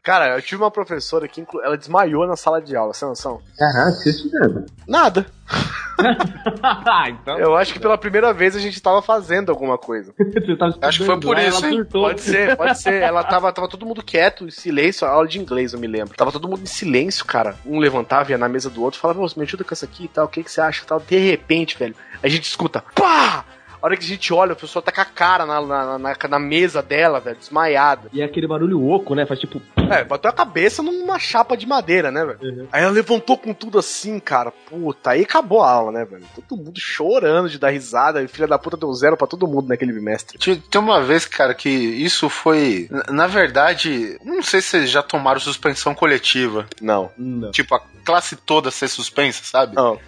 Cara, eu tive uma professora que inclu- ela desmaiou na sala de aula, sem noção? Caraca, vocês fizeram. Nada. então, Eu acho que pela primeira vez a gente tava fazendo alguma coisa. você tava Acho que foi por lá, isso, ela hein? Pode ser, pode ser. Ela tava, tava todo mundo quieto, em silêncio, a aula de inglês, eu me lembro. Tava todo mundo em silêncio, cara. Um levantava, ia na mesa do outro, falava, "Ô, me ajuda com essa aqui e tal, o que, que você acha e tal. De repente, velho, a gente escuta, pá! A hora que a gente olha, a pessoa tá com a cara na, na, na, na mesa dela, velho, desmaiada. E é aquele barulho oco, né? Faz tipo. É, bateu a cabeça numa chapa de madeira, né, velho? Uhum. Aí ela levantou com tudo assim, cara. Puta, aí acabou a aula, né, velho? Todo mundo chorando de dar risada. E filha da puta deu zero pra todo mundo naquele bimestre. Tem uma vez, cara, que isso foi. na- Na verdade, não sei se vocês já tomaram suspensão coletiva. Não. Não. Tipo, a classe toda ser suspensa, sabe? Não.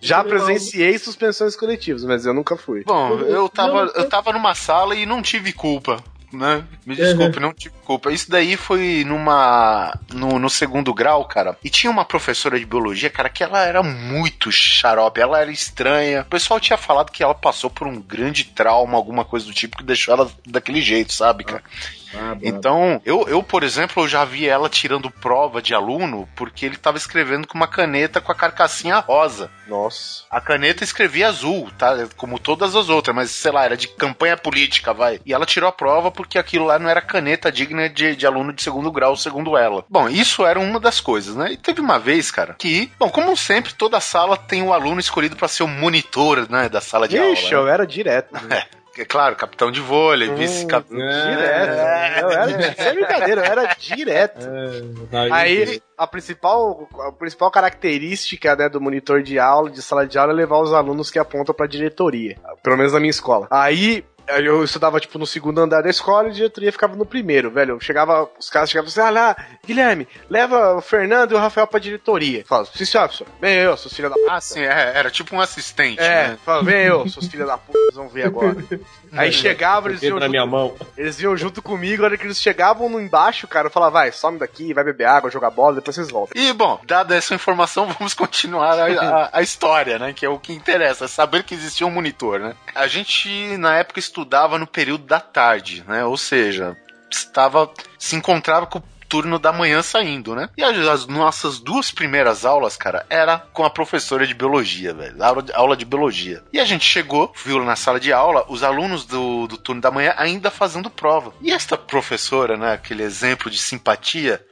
Já presenciei suspensões coletivas, mas eu nunca fui. Bom, eu tava, eu tava numa sala e não tive culpa. Né? Me desculpe, não tive culpa. Isso daí foi numa. No, no segundo grau, cara. E tinha uma professora de biologia, cara, que ela era muito xarope, ela era estranha. O pessoal tinha falado que ela passou por um grande trauma, alguma coisa do tipo, que deixou ela daquele jeito, sabe, cara? Ah, Então, eu, eu, por exemplo, eu já vi ela tirando prova de aluno porque ele tava escrevendo com uma caneta com a carcassinha rosa. Nossa. A caneta escrevia azul, tá? Como todas as outras, mas sei lá, era de campanha política, vai. E ela tirou a prova porque aquilo lá não era caneta digna de, de aluno de segundo grau, segundo ela. Bom, isso era uma das coisas, né? E teve uma vez, cara, que, bom, como sempre, toda sala tem um aluno escolhido pra ser o monitor, né, da sala de Ixi, aula. eu era direto. né? É claro, capitão de vôlei, Hum, vice-capitão. Direto. Eu era, sem brincadeira, eu era direto. Aí, a principal, a principal característica né, do monitor de aula, de sala de aula, é levar os alunos que apontam pra diretoria. Pelo menos na minha escola. Aí Eu estudava, tipo, no segundo andar da escola e a diretoria ficava no primeiro, velho. Eu chegava, os caras chegavam assim, ah lá, Guilherme, leva o Fernando e o Rafael pra diretoria. Fala, sim, senhor, professor. Vem eu, seus filhos da puta. Ah, sim, é, era tipo um assistente, É, né? fala, vem eu, seus filhos da puta, vocês vão ver agora. Aí chegava, eles iam, na junto, minha mão. eles vinham junto comigo, a hora que eles chegavam no embaixo, cara, eu falava, vai, some daqui, vai beber água, jogar bola, depois vocês voltam. E, bom, dada essa informação, vamos continuar a, a- a história, né? Que é o que interessa, saber que existia um monitor, né? A gente, na época, estudava no período da tarde, né? Ou seja, estava. se encontrava com o turno da manhã saindo, né? E as, as nossas duas primeiras aulas, cara, era com a professora de biologia, velho. Aula aula de biologia. E a gente chegou, viu na sala de aula, os alunos do, do turno da manhã ainda fazendo prova. E esta professora, né? Aquele exemplo de simpatia.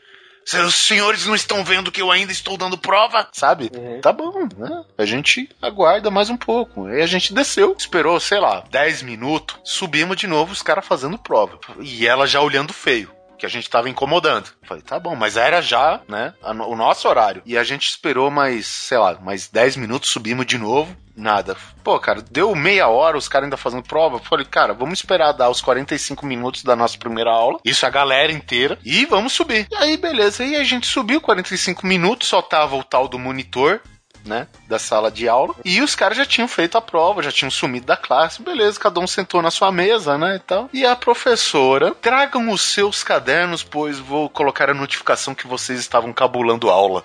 Seus senhores não estão vendo que eu ainda estou dando prova? Sabe? Tá bom, né? A gente aguarda mais um pouco. Aí a gente desceu, esperou, sei lá, 10 minutos, subimos de novo, os caras fazendo prova. E ela já olhando feio. Que a gente tava incomodando. Falei, tá bom, mas era já, né? o nosso horário. E a gente esperou mais, sei lá, mais 10 minutos, subimos de novo. Nada. Pô, cara, deu meia hora, os caras ainda fazendo prova. Falei, cara, vamos esperar dar os 45 minutos da nossa primeira aula. Isso a galera inteira. E vamos subir. E aí, beleza. E a gente subiu 45 minutos, só tava o tal do monitor. Né, da sala de aula. E os caras já tinham feito a prova, já tinham sumido da classe. Beleza, cada um sentou na sua mesa, né, e tal. E a professora, tragam os seus cadernos, pois vou colocar a notificação que vocês estavam cabulando aula.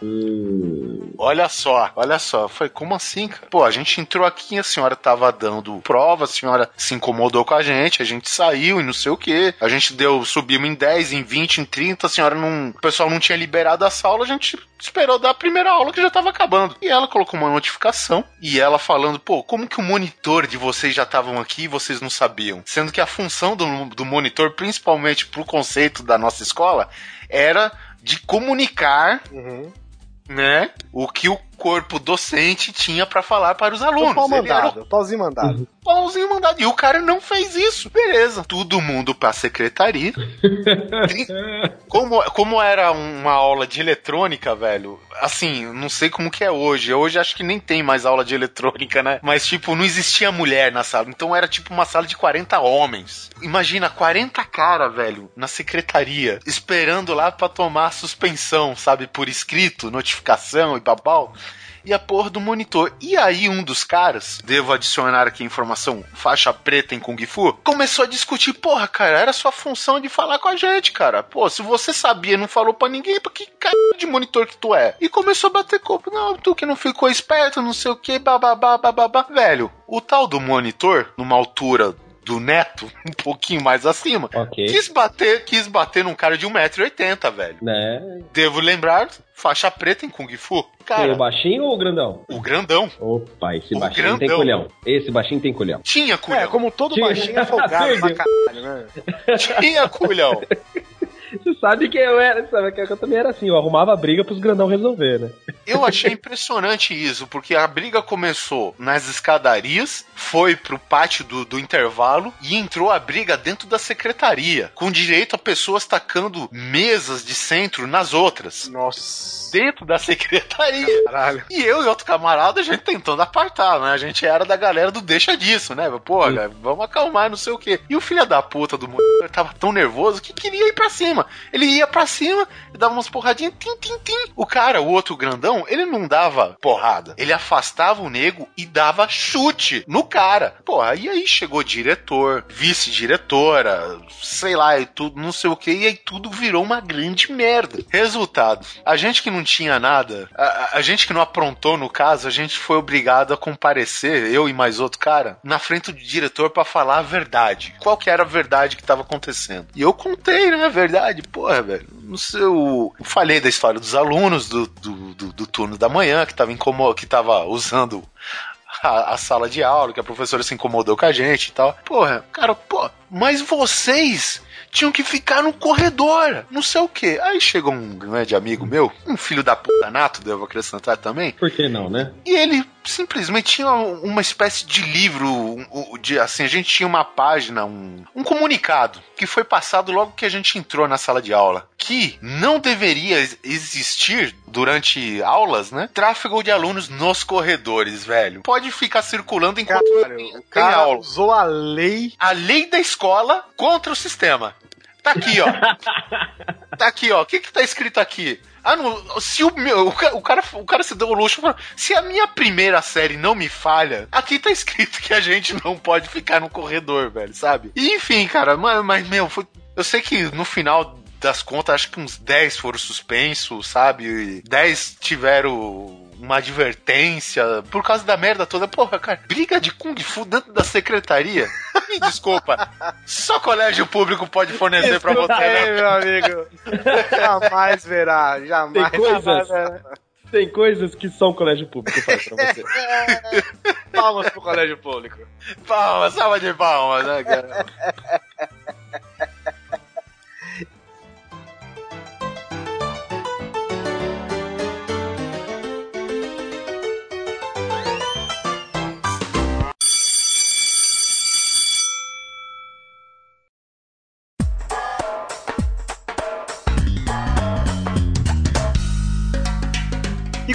Olha só, olha só. Foi como assim, cara? Pô, a gente entrou aqui, a senhora tava dando prova, a senhora se incomodou com a gente, a gente saiu e não sei o que. A gente deu, subimos em 10, em 20, em 30, a senhora não. O pessoal não tinha liberado a sala, a gente esperou dar a primeira aula que já tava acabando. E ela colocou uma notificação e ela falando, pô, como que o monitor de vocês já estavam aqui e vocês não sabiam? Sendo que a função do, do monitor, principalmente pro conceito da nossa escola, era de comunicar né? O que o corpo docente tinha pra falar para os O alunos. pau era mandado, o pauzinho mandado. o pauzinho mandado. E o cara não fez isso. Beleza. Todo mundo pra secretaria. Como, como era uma aula de eletrônica, velho, assim, não sei como que é hoje. Hoje acho que nem tem mais aula de eletrônica, né? Mas, tipo, não existia mulher na sala. Então era tipo uma sala de 40 homens. Imagina, 40 cara, velho, na secretaria, esperando lá pra tomar suspensão, sabe? Por escrito, notificação e babau e a porra do monitor. E aí um dos caras, devo adicionar aqui informação, faixa preta em Kung Fu, começou a discutir, porra, cara, era sua função de falar com a gente, cara. Pô, se você sabia e não falou pra ninguém, pra que cara de monitor que tu é? E começou a bater copo, não, tu que não ficou esperto, não sei o que, bababá, bababá. Velho, o tal do monitor, numa altura do neto, um pouquinho mais acima, Ok. quis bater, quis bater num cara de 1,80m, velho. Né? Devo lembrar, faixa preta em Kung Fu. Tem Cara, o baixinho ou o grandão? o grandão Opa, esse O baixinho tem grandão. colhão. Esse baixinho tem colhão. tinha É, culhão. como todo Tinha. baixinho é folgado pra caralho, né? Tinha culhão. Você sabe que eu era, sabe que eu também era assim, eu arrumava briga pros grandão resolver, né? Eu achei impressionante isso, porque a briga começou nas escadarias, foi pro pátio do, do intervalo e entrou a briga dentro da secretaria, com direito a pessoas tacando mesas de centro nas outras. Nossa. Dentro da secretaria. Caralho. E eu e outro camarada, a gente tentando apartar, né? A gente era da galera do deixa disso, né? Pô, cara, vamos acalmar, não sei o quê. E o filho da puta do tava tão nervoso que queria ir pra cima. Ele ia pra cima dava umas porradinhas, tim, tim, tim. O cara, o outro grandão, ele não dava porrada. Ele afastava o nego e dava chute no cara. Porra, e aí chegou diretor, vice-diretora, sei lá, e tudo, não sei o que, e aí tudo virou uma grande merda. Resultado, a gente que não tinha nada, a, a- gente que não aprontou no caso, a gente foi obrigado a comparecer, eu e mais outro cara, na frente do diretor pra falar a verdade. Qual que era a verdade que tava acontecendo? E eu contei, né, a verdade. Porra, velho, no seu... Eu falei da história dos alunos do, do, do, do turno da manhã, que tava, incomo... que tava usando a, a sala de aula, que a professora se incomodou com a gente e tal. Porra, cara, pô, mas vocês tinham que ficar no corredor, não sei o quê. Aí chegou um grande amigo meu, um filho da puta nato, devo acrescentar também, Por que não, né? e ele simplesmente tinha uma espécie de livro, de, assim, a gente tinha uma página, um, um comunicado, que foi passado logo que a gente entrou na sala de aula, que não deveria ex- existir durante aulas, né? Tráfego de alunos nos corredores, velho. Pode ficar circulando enquanto Caralho, tem, o tem cara aula. usou a lei. A lei da escola contra o sistema. Tá aqui, ó. tá aqui, ó. O que que tá escrito aqui? Ah, não, se o meu, o ca- o cara, o cara se deu o luxo, se a minha primeira série não me falha, aqui tá escrito que a gente não pode ficar no corredor, velho, sabe? E enfim, cara, mas, mas meu, foi- eu sei que no final das contas, acho que uns 10 foram suspensos, sabe? E 10 tiveram uma advertência por causa da merda toda. Porra, cara, briga de Kung Fu dentro da secretaria? Me desculpa. Só colégio público pode fornecer pra você, né? Ei, meu amigo. jamais verá, jamais. Tem coisas- jamais. Tem coisas que só um colégio público faz pra você. Palmas pro colégio público. Palmas, salva de palmas, né, cara?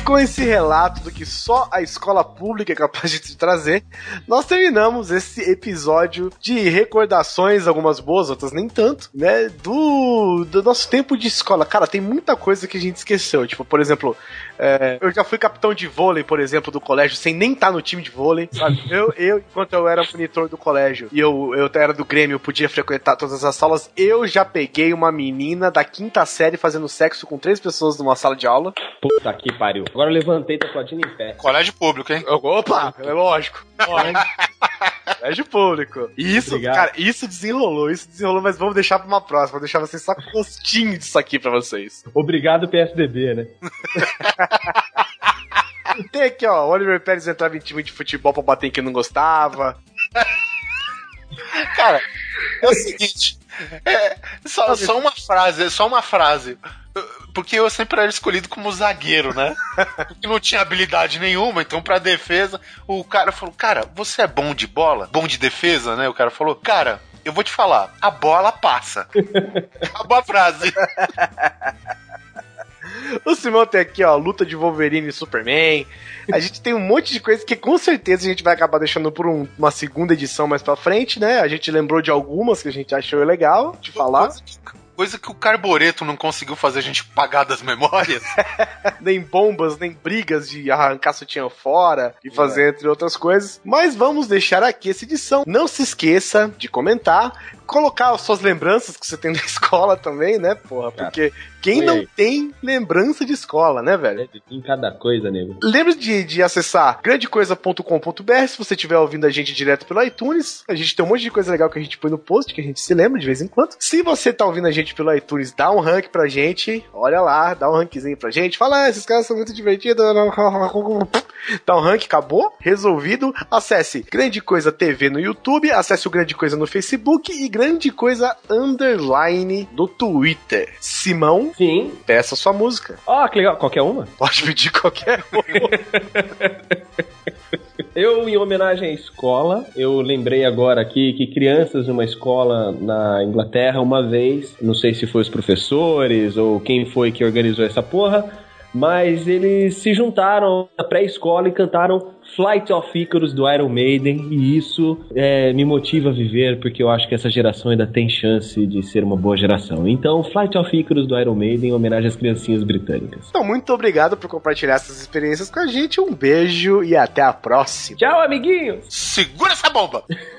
Com esse relato do que só a escola pública é capaz de te trazer, nós terminamos esse episódio de recordações, algumas boas, outras nem tanto, né? Do, do nosso tempo de escola. Cara, tem muita coisa que a gente esqueceu. Tipo, por exemplo, é, eu já fui capitão de vôlei, por exemplo, do colégio, sem nem estar no time de vôlei, sabe? Eu, eu enquanto eu era monitor do colégio e eu, eu era do Grêmio, eu podia frequentar todas as salas, eu já peguei uma menina da quinta série fazendo sexo com três pessoas numa sala de aula. Puta que pariu. Agora eu levantei, tô aplaudindo em pé. Colégio público, hein? Opa, é lógico. Colégio público. E isso, Obrigado. cara, isso desenrolou, isso desenrolou, mas vamos deixar pra uma próxima. Vou deixar vocês só com gostinho disso aqui pra vocês. Obrigado, PSDB, né? Tem aqui, ó, Oliver Pérez entrava em time de futebol pra bater em quem não gostava. Cara, é o seguinte. É, só, só uma frase, só uma frase. Porque eu sempre era escolhido como zagueiro, né? Porque não tinha habilidade nenhuma, então pra defesa, o cara falou: Cara, você é bom de bola? Bom de defesa, né? O cara falou: Cara, eu vou te falar, a bola passa. Acabou a frase. O Simão tem aqui, ó, luta de Wolverine e Superman. A gente tem um monte de coisa que com certeza a gente vai acabar deixando por um- uma segunda edição mais pra frente, né? A gente lembrou de algumas que a gente achou legal de falar. Coisa que, o Carboreto não conseguiu fazer a gente pagar das memórias. nem bombas, nem brigas de arrancar sutiã fora e fazer entre outras coisas. Mas vamos deixar aqui essa edição. Não se esqueça de comentar, colocar as suas lembranças que você tem da escola também, né, porra? Cara, Porque quem não aí. tem lembrança de escola, né, velho? Em cada coisa, nego. Lembre de, de acessar grandecoisa.com.br se você estiver ouvindo a gente direto pelo iTunes. A gente tem um monte de coisa legal que a gente põe no post, que a gente se lembra de vez em quando. Se você tá ouvindo a gente pelo iTunes, dá um rank pra gente. Olha lá, dá um rankzinho pra gente. Fala, ah, esses caras são muito divertidos. Dá um rank, acabou. Resolvido. Acesse Grande Coisa TV no YouTube, acesse o Grande Coisa no Facebook e Grande Coisa Underline no Twitter. Simão, Sim. peça sua música. Ó, que legal. Qualquer uma? Pode pedir qualquer um. Eu, em homenagem à escola, eu lembrei agora aqui que crianças numa escola na Inglaterra, uma vez, não sei se foi os professores ou quem foi que organizou essa porra, mas eles se juntaram na pré-escola e cantaram Flight of Icarus do Iron Maiden, e isso é, me motiva a viver, porque eu acho que essa geração ainda tem chance de ser uma boa geração. Então, Flight of Icarus do Iron Maiden, em homenagem às criancinhas britânicas. Então, muito obrigado por compartilhar essas experiências com a gente. Um beijo e até a próxima. Tchau, amiguinhos! Segura essa bomba!